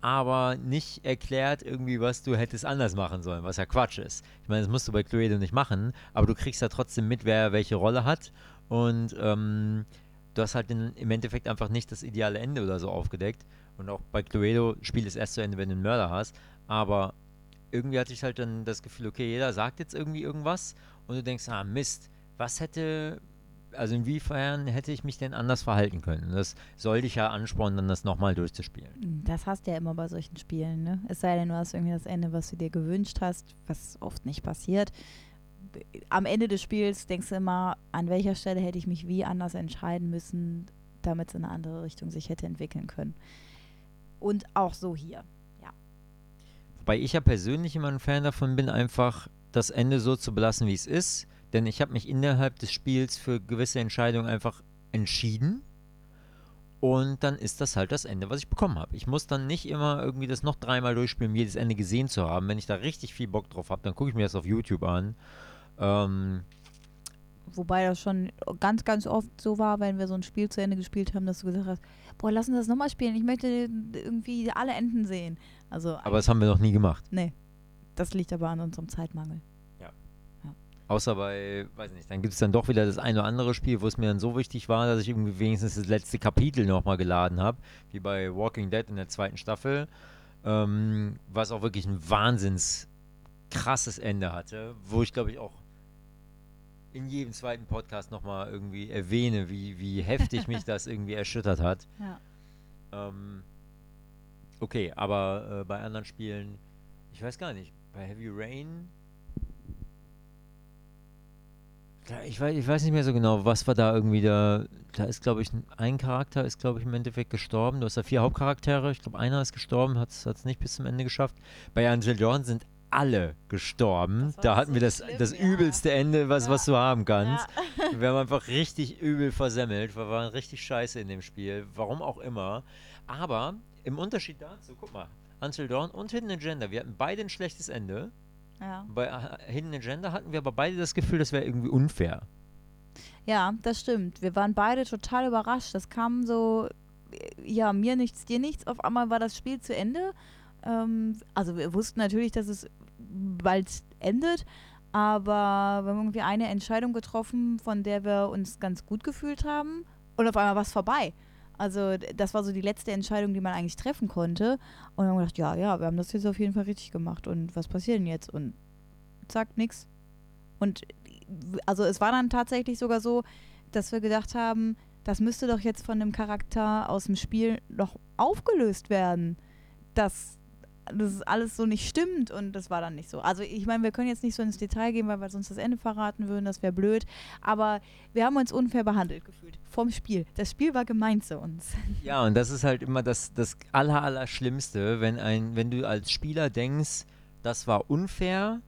aber nicht erklärt irgendwie, was du hättest anders machen sollen, was ja Quatsch ist. Ich meine, das musst du bei Cluedo nicht machen, aber du kriegst ja trotzdem mit, wer welche Rolle hat und ähm, du hast halt in, im Endeffekt einfach nicht das ideale Ende oder so aufgedeckt. Und auch bei Cluedo, Spiel ist erst zu Ende, wenn du einen Mörder hast, aber irgendwie hatte ich halt dann das Gefühl, okay, jeder sagt jetzt irgendwie irgendwas und du denkst, ah Mist, was hätte, also inwiefern hätte ich mich denn anders verhalten können? Das soll dich ja anspornen, dann das nochmal durchzuspielen. Das hast du ja immer bei solchen Spielen, ne? Es sei denn, du hast irgendwie das Ende, was du dir gewünscht hast, was oft nicht passiert. Am Ende des Spiels denkst du immer, an welcher Stelle hätte ich mich wie anders entscheiden müssen, damit es in eine andere Richtung sich hätte entwickeln können. Und auch so hier. Wobei ich ja persönlich immer ein Fan davon bin, einfach das Ende so zu belassen, wie es ist. Denn ich habe mich innerhalb des Spiels für gewisse Entscheidungen einfach entschieden. Und dann ist das halt das Ende, was ich bekommen habe. Ich muss dann nicht immer irgendwie das noch dreimal durchspielen, um jedes Ende gesehen zu haben. Wenn ich da richtig viel Bock drauf habe, dann gucke ich mir das auf YouTube an. Ähm, Wobei das schon ganz, ganz oft so war, wenn wir so ein Spiel zu Ende gespielt haben, dass du gesagt hast, boah, lass uns das nochmal spielen. Ich möchte irgendwie alle Enden sehen. Also, aber das haben wir noch nie gemacht. Nee. Das liegt aber an unserem Zeitmangel. Ja. ja. Außer bei, weiß nicht, dann gibt es dann doch wieder das eine oder andere Spiel, wo es mir dann so wichtig war, dass ich irgendwie wenigstens das letzte Kapitel nochmal geladen habe, wie bei Walking Dead in der zweiten Staffel, ähm, was auch wirklich ein wahnsinns krasses Ende hatte, wo ich glaube ich auch in jedem zweiten Podcast nochmal irgendwie erwähne, wie, wie heftig mich das irgendwie erschüttert hat. Ja. Ähm, okay, aber äh, bei anderen Spielen, ich weiß gar nicht, bei Heavy Rain. Ich weiß, ich weiß nicht mehr so genau, was war da irgendwie da. Da ist, glaube ich, ein Charakter ist, glaube ich, im Endeffekt gestorben. Du hast ja vier Hauptcharaktere. Ich glaube, einer ist gestorben, hat es nicht bis zum Ende geschafft. Bei Angel Dawn sind alle gestorben. Da hatten so wir das, schlimm, das ja. übelste Ende, was, ja. was du haben kannst. Ja. Wir haben einfach richtig übel versemmelt. Wir waren richtig scheiße in dem Spiel. Warum auch immer. Aber im Unterschied dazu, guck mal, Until Dawn und Hidden Agenda, wir hatten beide ein schlechtes Ende. Bei äh, Hidden Agenda hatten wir aber beide das Gefühl, das wäre irgendwie unfair. Ja, das stimmt. Wir waren beide total überrascht. Das kam so, ja, mir nichts, dir nichts. Auf einmal war das Spiel zu Ende. Ähm, also wir wussten natürlich, dass es bald endet, aber wir haben irgendwie eine Entscheidung getroffen, von der wir uns ganz gut gefühlt haben und auf einmal war es vorbei. Also das war so die letzte Entscheidung, die man eigentlich treffen konnte. Und dann haben gedacht, ja, ja, wir haben das jetzt auf jeden Fall richtig gemacht. Und was passiert denn jetzt? Und zack, nix. Und also es war dann tatsächlich sogar so, dass wir gedacht haben, das müsste doch jetzt von einem Charakter aus dem Spiel noch aufgelöst werden. Das das alles so nicht stimmt und das war dann nicht so. Also ich meine, wir können jetzt nicht so ins Detail gehen, weil wir sonst das Ende verraten würden, das wäre blöd. Aber wir haben uns unfair behandelt gefühlt vom Spiel. Das Spiel war gemeint zu uns. Ja, und das ist halt immer das, das aller, aller wenn, ein, wenn du als Spieler denkst, das war unfair,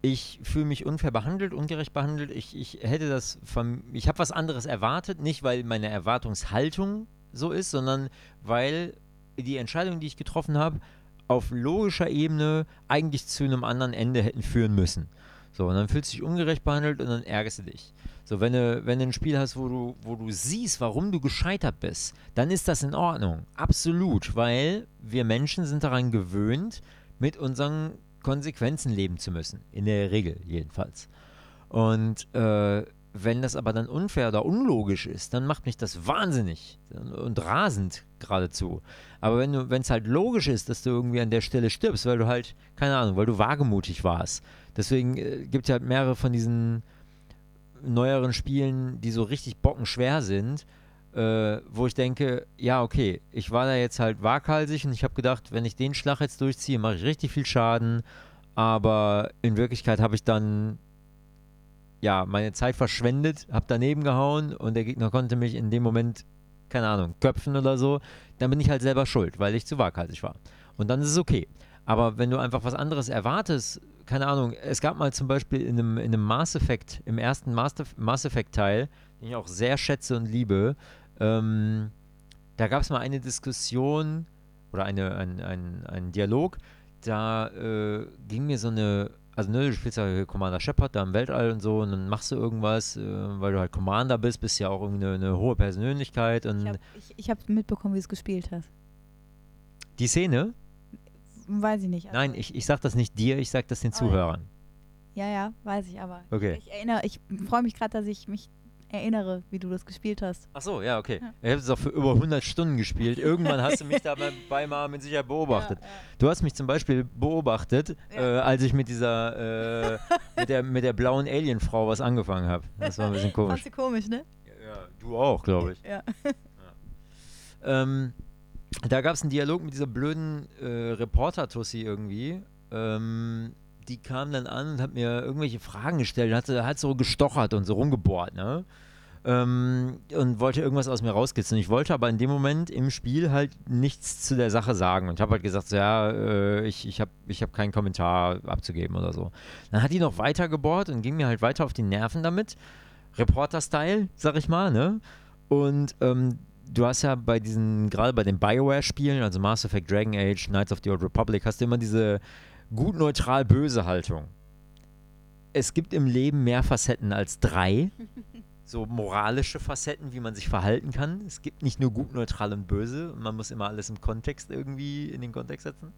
ich fühle mich unfair behandelt, ungerecht behandelt. Ich, ich hätte das vom, ich habe was anderes erwartet, nicht weil meine Erwartungshaltung so ist, sondern weil die Entscheidungen, die ich getroffen habe, auf logischer Ebene eigentlich zu einem anderen Ende hätten führen müssen. So, und dann fühlst du dich ungerecht behandelt und dann ärgerst du dich. So, wenn du, wenn du ein Spiel hast, wo du, wo du siehst, warum du gescheitert bist, dann ist das in Ordnung. Absolut, weil wir Menschen sind daran gewöhnt, mit unseren Konsequenzen leben zu müssen. In der Regel jedenfalls. Und äh, wenn das aber dann unfair oder unlogisch ist, dann macht mich das wahnsinnig und rasend geradezu. Aber wenn es halt logisch ist, dass du irgendwie an der Stelle stirbst, weil du halt, keine Ahnung, weil du wagemutig warst. Deswegen äh, gibt es halt mehrere von diesen neueren Spielen, die so richtig bockenschwer sind, äh, wo ich denke, ja, okay, ich war da jetzt halt waghalsig und ich habe gedacht, wenn ich den Schlag jetzt durchziehe, mache ich richtig viel Schaden. Aber in Wirklichkeit habe ich dann ja, meine Zeit verschwendet, habe daneben gehauen und der Gegner konnte mich in dem Moment, keine Ahnung, köpfen oder so, dann bin ich halt selber schuld, weil ich zu waghalsig war. Und dann ist es okay. Aber wenn du einfach was anderes erwartest, keine Ahnung, es gab mal zum Beispiel in einem, in einem Mass Effect, im ersten Mass Effect Teil, den ich auch sehr schätze und liebe, ähm, da gab es mal eine Diskussion oder eine, ein, ein, ein Dialog, da äh, ging mir so eine also ne, du spielst ja Commander Shepard da im Weltall und so und dann machst du irgendwas, äh, weil du halt Commander bist, bist ja auch irgendwie eine, hohe Persönlichkeit und. Ich habe hab mitbekommen, wie du es gespielt hast. Die Szene? Weiß ich nicht. Also Nein, ich, ich sag das nicht dir, ich sag das den Zuhörern. Ja, ja, weiß ich aber. Okay. Ich erinnere, ich freue mich gerade, dass ich mich erinnere, wie du das gespielt hast. Ach so, ja, okay. Ja. Ich habe es auch für über 100 Stunden gespielt. Irgendwann hast du mich dabei mal mit Sicherheit beobachtet. Ja, ja. Du hast mich zum Beispiel beobachtet, äh, als ich mit dieser, äh, mit, der, mit der blauen Alienfrau was angefangen habe. Das war ein bisschen komisch. Fandst du komisch, ne? Ja, du auch, glaube ich. Ja. Ähm, da gab es einen Dialog mit dieser blöden äh, Reporter-Tussi irgendwie. Ähm, die kam dann an und hat mir irgendwelche Fragen gestellt, hat, hat so gestochert und so rumgebohrt, ne? Ähm, und wollte irgendwas aus mir rauskitzeln. Ich wollte aber in dem Moment im Spiel halt nichts zu der Sache sagen und habe halt gesagt, so, ja, äh, ich, ich habe ich hab keinen Kommentar abzugeben oder so. Dann hat die noch weiter gebohrt und ging mir halt weiter auf die Nerven damit. Reporter-Style, sag ich mal, ne? Und ähm, du hast ja bei diesen, gerade bei den Bioware-Spielen, also Mass Effect, Dragon Age, Knights of the Old Republic, hast du immer diese gut neutral böse Haltung. Es gibt im Leben mehr Facetten als drei. So moralische Facetten, wie man sich verhalten kann. Es gibt nicht nur gut, neutral und böse. Man muss immer alles im Kontext irgendwie in den Kontext setzen.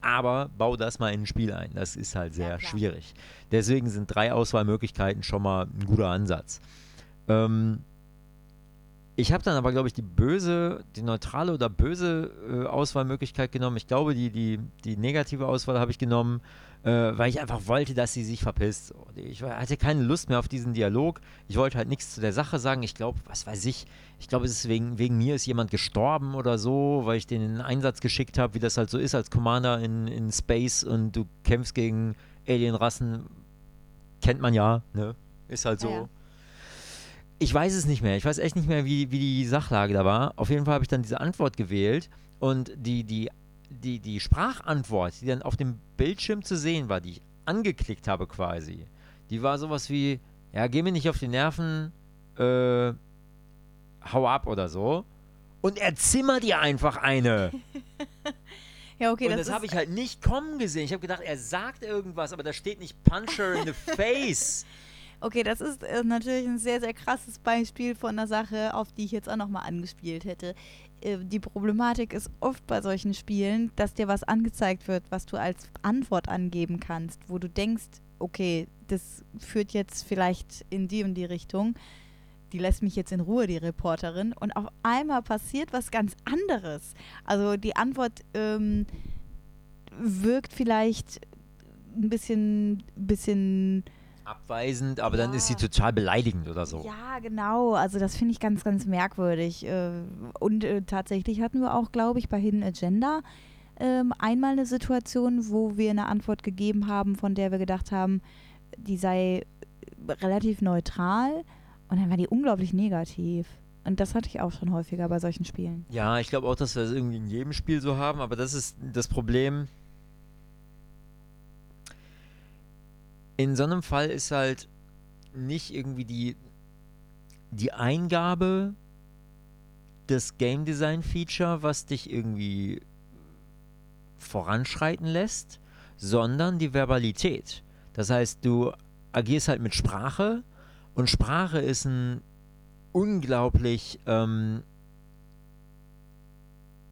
Aber bau das mal in ein Spiel ein. Das ist halt sehr Ja, schwierig. Deswegen sind drei Auswahlmöglichkeiten schon mal ein guter Ansatz. Ähm, ich habe dann aber, glaube ich, die böse, die neutrale oder böse äh, Auswahlmöglichkeit genommen. Ich glaube, die, die, die negative Auswahl habe ich genommen, äh, weil ich einfach wollte, dass sie sich verpisst. Ich hatte keine Lust mehr auf diesen Dialog. Ich wollte halt nichts zu der Sache sagen. Ich glaube, was weiß ich, ich glaube, es ist wegen, wegen mir ist jemand gestorben oder so, weil ich den in den Einsatz geschickt habe, wie das halt so ist als Commander in, in Space und du kämpfst gegen Alienrassen. Kennt man ja, ne? Ist halt so. Ja, ja. Ich weiß es nicht mehr. Ich weiß echt nicht mehr, wie, wie die Sachlage da war. Auf jeden Fall habe ich dann diese Antwort gewählt und die, die, die, die Sprachantwort, die dann auf dem Bildschirm zu sehen war, die ich angeklickt habe quasi, die war sowas wie, ja, geh mir nicht auf die Nerven, äh, hau ab oder so. Und er zimmert dir einfach eine. Ja, okay, und das, das, habe ich halt nicht kommen gesehen. Ich habe gedacht, er sagt irgendwas, aber da steht nicht Puncher in the face. Okay, das ist äh, natürlich ein sehr, sehr krasses Beispiel von einer Sache, auf die ich jetzt auch nochmal angespielt hätte. Äh, die Problematik ist oft bei solchen Spielen, dass dir was angezeigt wird, was du als Antwort angeben kannst, wo du denkst, okay, das führt jetzt vielleicht in die und die Richtung. Die lässt mich jetzt in Ruhe, die Reporterin. Und auf einmal passiert was ganz anderes. Also die Antwort ähm, wirkt vielleicht ein bisschen, bisschen Abweisend, aber dann ist sie Ja. total beleidigend oder so. Ja, genau. Also das finde ich ganz, ganz merkwürdig. Äh, Und äh, tatsächlich hatten wir auch, glaube ich, bei Hidden Agenda ähm, einmal eine Situation, wo wir eine Antwort gegeben haben, von der wir gedacht haben, die sei relativ neutral. Und dann war die unglaublich negativ. Und das hatte ich auch schon häufiger bei solchen Spielen. Ja, ich glaube auch, dass wir das irgendwie in jedem Spiel so haben, aber das ist das Problem. In so einem Fall ist halt nicht irgendwie die, die Eingabe des Game Design Feature, was dich irgendwie voranschreiten lässt, sondern die Verbalität. Das heißt, du agierst halt mit Sprache und Sprache ist ein unglaublich ähm,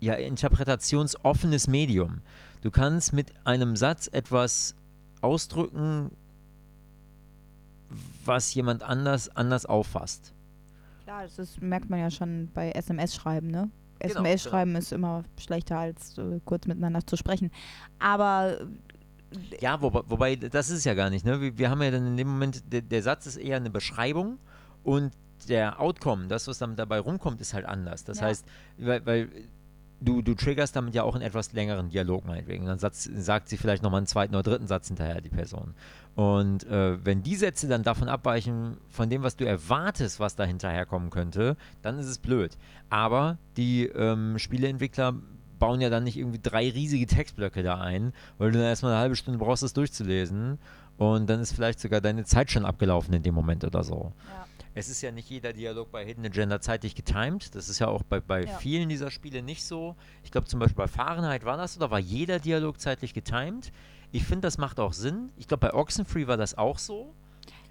ja, interpretationsoffenes Medium. Du kannst mit einem Satz etwas ausdrücken, was jemand anders anders auffasst. Klar, das ist, merkt man ja schon bei SMS-Schreiben, ne? Genau, SMS-Schreiben ist immer schlechter als äh, kurz miteinander zu sprechen. Aber Ja, wobei, wobei das ist es ja gar nicht. Ne? Wir, wir haben ja dann in dem Moment, der, der Satz ist eher eine Beschreibung und der Outcome, das, was dann dabei rumkommt, ist halt anders. Das Ja. heißt, weil, weil du, du triggerst damit ja auch einen etwas längeren Dialog meinetwegen. Dann Satz, sagt sie vielleicht nochmal einen zweiten oder dritten Satz hinterher, die Person. Und äh, wenn die Sätze dann davon abweichen, von dem, was du erwartest, was da hinterherkommen könnte, dann ist es blöd. Aber die ähm, Spieleentwickler bauen ja dann nicht irgendwie drei riesige Textblöcke da ein, weil du dann erstmal eine halbe Stunde brauchst, das durchzulesen. Und dann ist vielleicht sogar deine Zeit schon abgelaufen in dem Moment oder so. Ja. Es ist ja nicht jeder Dialog bei Hidden Agenda zeitlich getimed. Das ist ja auch bei, bei Ja. vielen dieser Spiele nicht so. Ich glaube zum Beispiel bei Fahrenheit war das oder war jeder Dialog zeitlich getimed. Ich finde, das macht auch Sinn. Ich glaube, bei Oxenfree war das auch so.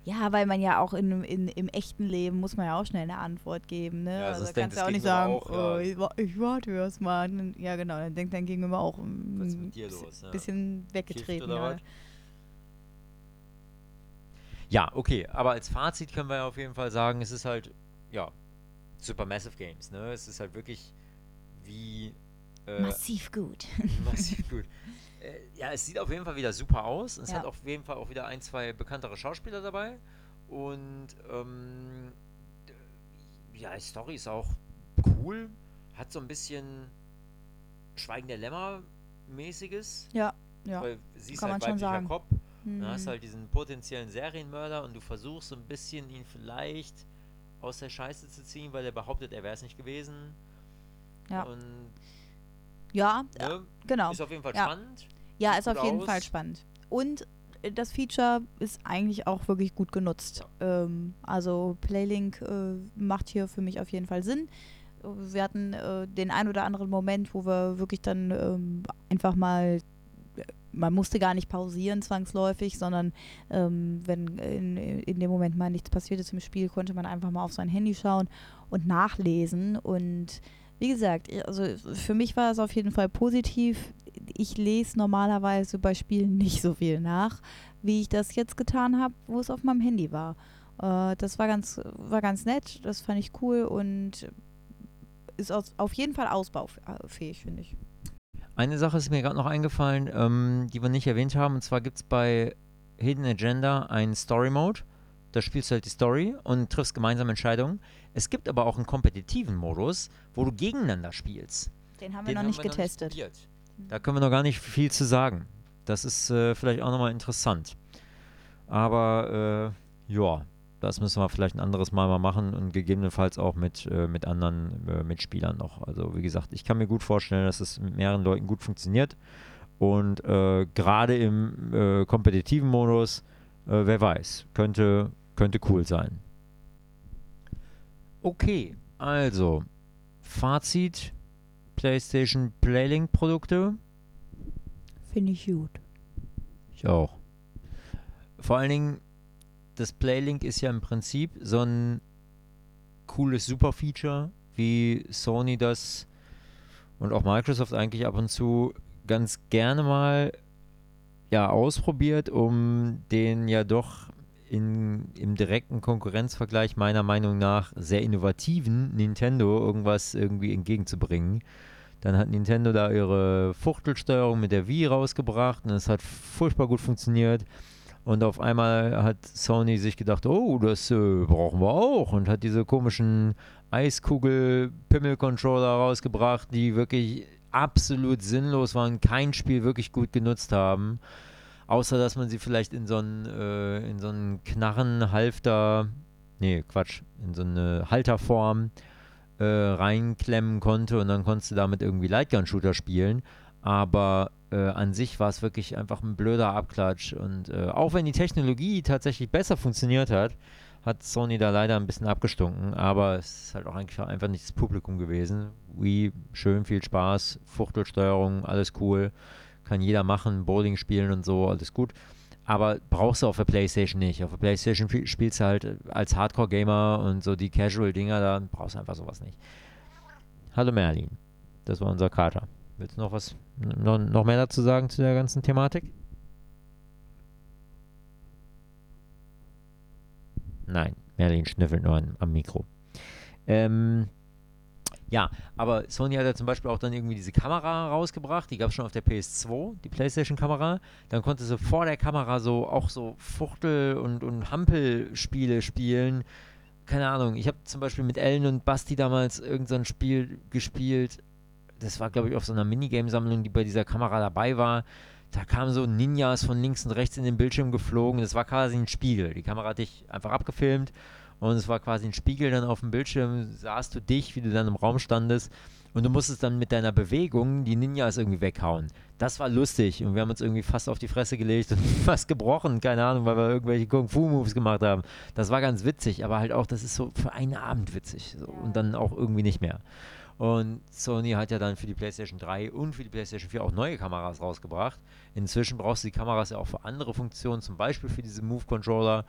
Ja, weil man ja auch in, in, im echten Leben muss man ja auch schnell eine Antwort geben, ne? Ja, also kannst denkt du auch nicht sagen, auch, ja. oh, ich, ich warte erst mal. Ja, genau, dann denkt dein Gegenüber auch ein dir bisschen, bisschen weggetreten. Ja. Ja, okay, aber als Fazit können wir ja auf jeden Fall sagen, es ist halt, ja, Supermassive Games, ne? Es ist halt wirklich wie. Äh, massiv gut. massiv gut. Äh, ja, es sieht auf jeden Fall wieder super aus. Es ja. hat auf jeden Fall auch wieder ein, zwei bekanntere Schauspieler dabei. Und ähm, ja, die Story ist auch cool. Hat so ein bisschen Schweigen der Lämmer mäßiges. Ja, ja. Weil sie ist halt weiblicher Kopf. Mhm. Dann hast halt diesen potenziellen Serienmörder und du versuchst so ein bisschen ihn vielleicht aus der Scheiße zu ziehen, weil er behauptet, er wäre es nicht gewesen. Ja. Und ja, ne, genau. Ist auf jeden Fall ja. spannend. Ja, ist auf jeden aus. Fall spannend. Und äh, das Feature ist eigentlich auch wirklich gut genutzt. Ja. Ähm, also Playlink äh, macht hier für mich auf jeden Fall Sinn. Wir hatten äh, den ein oder anderen Moment, wo wir wirklich dann ähm, einfach mal man musste gar nicht pausieren zwangsläufig, sondern ähm, wenn in, in dem Moment mal nichts passiert ist im Spiel, konnte man einfach mal auf sein Handy schauen und nachlesen. Und wie gesagt, also für mich war es auf jeden Fall positiv. Ich lese normalerweise bei Spielen nicht so viel nach, wie ich das jetzt getan habe, wo es auf meinem Handy war. Äh, das war ganz, war ganz nett, das fand ich cool und ist auf jeden Fall ausbaufähig, finde ich. Eine Sache ist mir gerade noch eingefallen, ähm, die wir nicht erwähnt haben. Und zwar gibt es bei Hidden Agenda einen Story Mode. Da spielst du halt die Story und triffst gemeinsame Entscheidungen. Es gibt aber auch einen kompetitiven Modus, wo du gegeneinander spielst. Den haben wir, Den noch, haben nicht wir getestet. Noch nicht da können wir noch gar nicht viel zu sagen. Das ist äh, vielleicht auch nochmal interessant. Aber äh, ja, das müssen wir vielleicht ein anderes Mal mal machen und gegebenenfalls auch mit, äh, mit anderen äh, Mitspielern noch. Also wie gesagt, ich kann mir gut vorstellen, dass es mit mehreren Leuten gut funktioniert. Und äh, gerade im äh, kompetitiven Modus, äh, wer weiß, könnte, könnte cool sein. Okay, also Fazit: PlayStation Playlink Produkte. Finde ich gut. Ich auch. Vor allen Dingen das Playlink ist ja im Prinzip so ein cooles Super-Feature, wie Sony das und auch Microsoft eigentlich ab und zu ganz gerne mal ja ausprobiert, um den ja doch in, im direkten Konkurrenzvergleich meiner Meinung nach sehr innovativen Nintendo irgendwas irgendwie entgegenzubringen. Dann hat Nintendo da ihre Fuchtelsteuerung mit der Wii rausgebracht und es hat furchtbar gut funktioniert. Und auf einmal hat Sony sich gedacht, oh, das äh, brauchen wir auch. Und hat diese komischen Eiskugel-Pimmel-Controller rausgebracht, die wirklich absolut sinnlos waren, kein Spiel wirklich gut genutzt haben. Außer dass man sie vielleicht in so einen, äh, so Knarrenhalfter, nee, Quatsch, in so eine Halterform äh, reinklemmen konnte und dann konntest du damit irgendwie Lightgun-Shooter spielen. Aber äh, an sich war es wirklich einfach ein blöder Abklatsch. Und äh, auch wenn die Technologie tatsächlich besser funktioniert hat, hat Sony da leider ein bisschen abgestunken. Aber es ist halt auch eigentlich einfach nicht das Publikum gewesen. Wii, schön, viel Spaß, Fuchtelsteuerung, alles cool. Kann jeder machen, Bowling spielen und so, alles gut. Aber brauchst du auf der Playstation nicht. Auf der Playstation spielst du halt als Hardcore-Gamer und so die Casual-Dinger, da brauchst du einfach sowas nicht. Hallo Merlin, das war unser Kater. Willst du noch was, noch, noch mehr dazu sagen zu der ganzen Thematik? Nein, Merlin schnüffelt nur an, am Mikro. Ähm, ja, aber Sony hat ja zum Beispiel auch dann irgendwie diese Kamera rausgebracht, die gab es schon auf der PS2, die Playstation-Kamera. Dann konnte sie vor der Kamera so auch so Fuchtel- und, und Hampelspiele spielen. Keine Ahnung, ich habe zum Beispiel mit Ellen und Basti damals irgendein so Spiel gespielt, das war, glaube ich, auf so einer Minigame-Sammlung, die bei dieser Kamera dabei war. Da kamen so Ninjas von links und rechts in den Bildschirm geflogen. Das war quasi ein Spiegel. Die Kamera hat dich einfach abgefilmt und es war quasi ein Spiegel dann auf dem Bildschirm. Sahst du dich, wie du dann im Raum standest. Und du musstest dann mit deiner Bewegung die Ninjas irgendwie weghauen. Das war lustig und wir haben uns irgendwie fast auf die Fresse gelegt und fast gebrochen, keine Ahnung, weil wir irgendwelche Kung-Fu-Moves gemacht haben. Das war ganz witzig, aber halt auch, das ist so für einen Abend witzig so. und dann auch irgendwie nicht mehr. Und Sony hat ja dann für die PlayStation 3 und für die PlayStation 4 auch neue Kameras rausgebracht. Inzwischen brauchst du die Kameras ja auch für andere Funktionen, zum Beispiel für diese Move-Controller.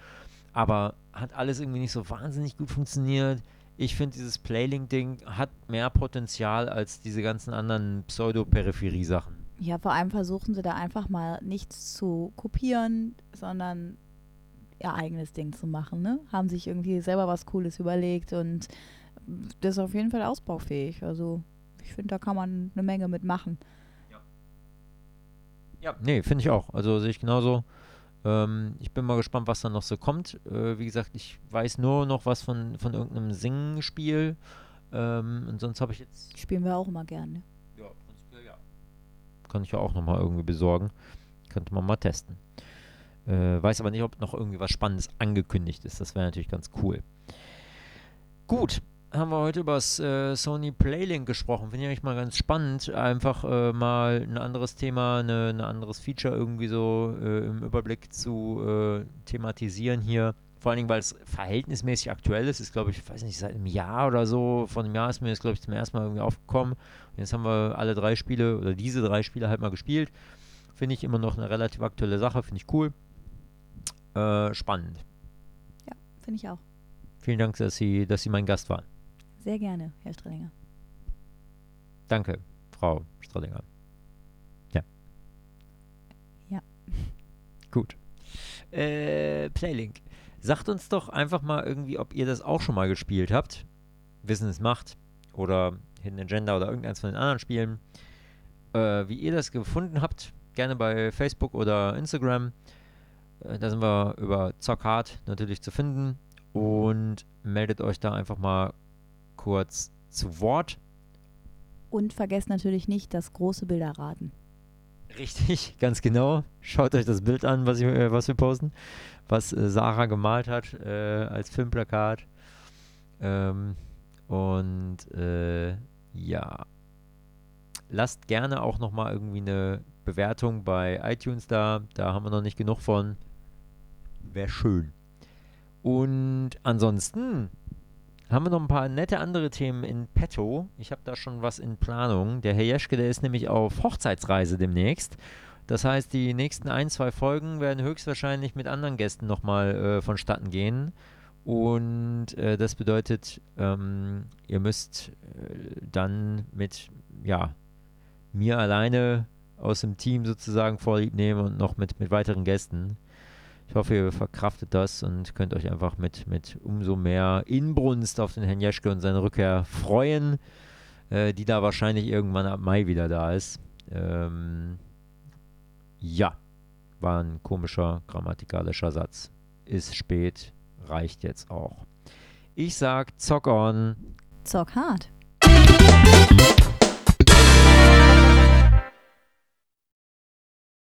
Aber hat alles irgendwie nicht so wahnsinnig gut funktioniert. Ich finde, dieses Playlink-Ding hat mehr Potenzial als diese ganzen anderen Pseudo-Peripherie-Sachen. Ja, vor allem versuchen sie da einfach mal nichts zu kopieren, sondern ihr eigenes Ding zu machen, ne? Haben sich irgendwie selber was Cooles überlegt und das ist auf jeden Fall ausbaufähig. Also ich finde, da kann man eine Menge mitmachen. Ja, nee, finde ich auch. Also sehe ich genauso. Ähm, ich bin mal gespannt, was da noch so kommt. Äh, wie gesagt, ich weiß nur noch was von, von irgendeinem Singen-Spiel. Ähm, und sonst habe ich jetzt. Spielen wir auch immer gerne. Ja, prinzipiell ja. Kann ich ja auch nochmal irgendwie besorgen. Könnte man mal testen. Äh, weiß aber nicht, ob noch irgendwie was Spannendes angekündigt ist. Das wäre natürlich ganz cool. Gut, haben wir heute über das äh, Sony Playlink gesprochen. Finde ich eigentlich mal ganz spannend. Einfach äh, mal ein anderes Thema, ein ne, ne anderes Feature irgendwie so äh, im Überblick zu äh, thematisieren hier. Vor allen Dingen, weil es verhältnismäßig aktuell ist. Ist, glaube ich, weiß nicht, seit einem Jahr oder so. Von einem Jahr ist mir das, glaube ich, zum ersten Mal irgendwie aufgekommen. Und jetzt haben wir alle drei Spiele oder diese drei Spiele halt mal gespielt. Finde ich immer noch eine relativ aktuelle Sache. Finde ich cool. Äh, spannend. Ja, finde ich auch. Vielen Dank, dass Sie, dass Sie mein Gast waren. Sehr gerne, Herr Stradinger. Danke, Frau Stradinger. Ja. Ja. Gut. Äh, Playlink. Sagt uns doch einfach mal irgendwie, ob ihr das auch schon mal gespielt habt. Wissen es macht. Oder Hidden Agenda oder irgendeins von den anderen Spielen. Äh, wie ihr das gefunden habt. Gerne bei Facebook oder Instagram. Äh, da sind wir über Zockhard natürlich zu finden. Und meldet euch da einfach mal kurz zu Wort. Und vergesst natürlich nicht das große Bilderraten. Richtig, ganz genau. Schaut euch das Bild an, was, ich, äh, was wir posten, was äh, Sarah gemalt hat äh, als Filmplakat. Ähm, und äh, ja, lasst gerne auch nochmal irgendwie eine Bewertung bei iTunes da. Da haben wir noch nicht genug von. Wäre schön. Und ansonsten haben wir noch ein paar nette andere Themen in petto. Ich habe da schon was in Planung. Der Herr Jeschke, der ist nämlich auf Hochzeitsreise demnächst. Das heißt, die nächsten ein, zwei Folgen werden höchstwahrscheinlich mit anderen Gästen nochmal äh, vonstatten gehen. Und äh, das bedeutet, ähm, ihr müsst äh, dann mit, ja, mir alleine aus dem Team sozusagen vorlieb nehmen und noch mit, mit weiteren Gästen. Ich hoffe, ihr verkraftet das und könnt euch einfach mit, mit umso mehr Inbrunst auf den Herrn Jeschke und seine Rückkehr freuen, äh, die da wahrscheinlich irgendwann ab Mai wieder da ist. Ähm, ja, war ein komischer grammatikalischer Satz. Ist spät, reicht jetzt auch. Ich sag Zock on. Zock hart.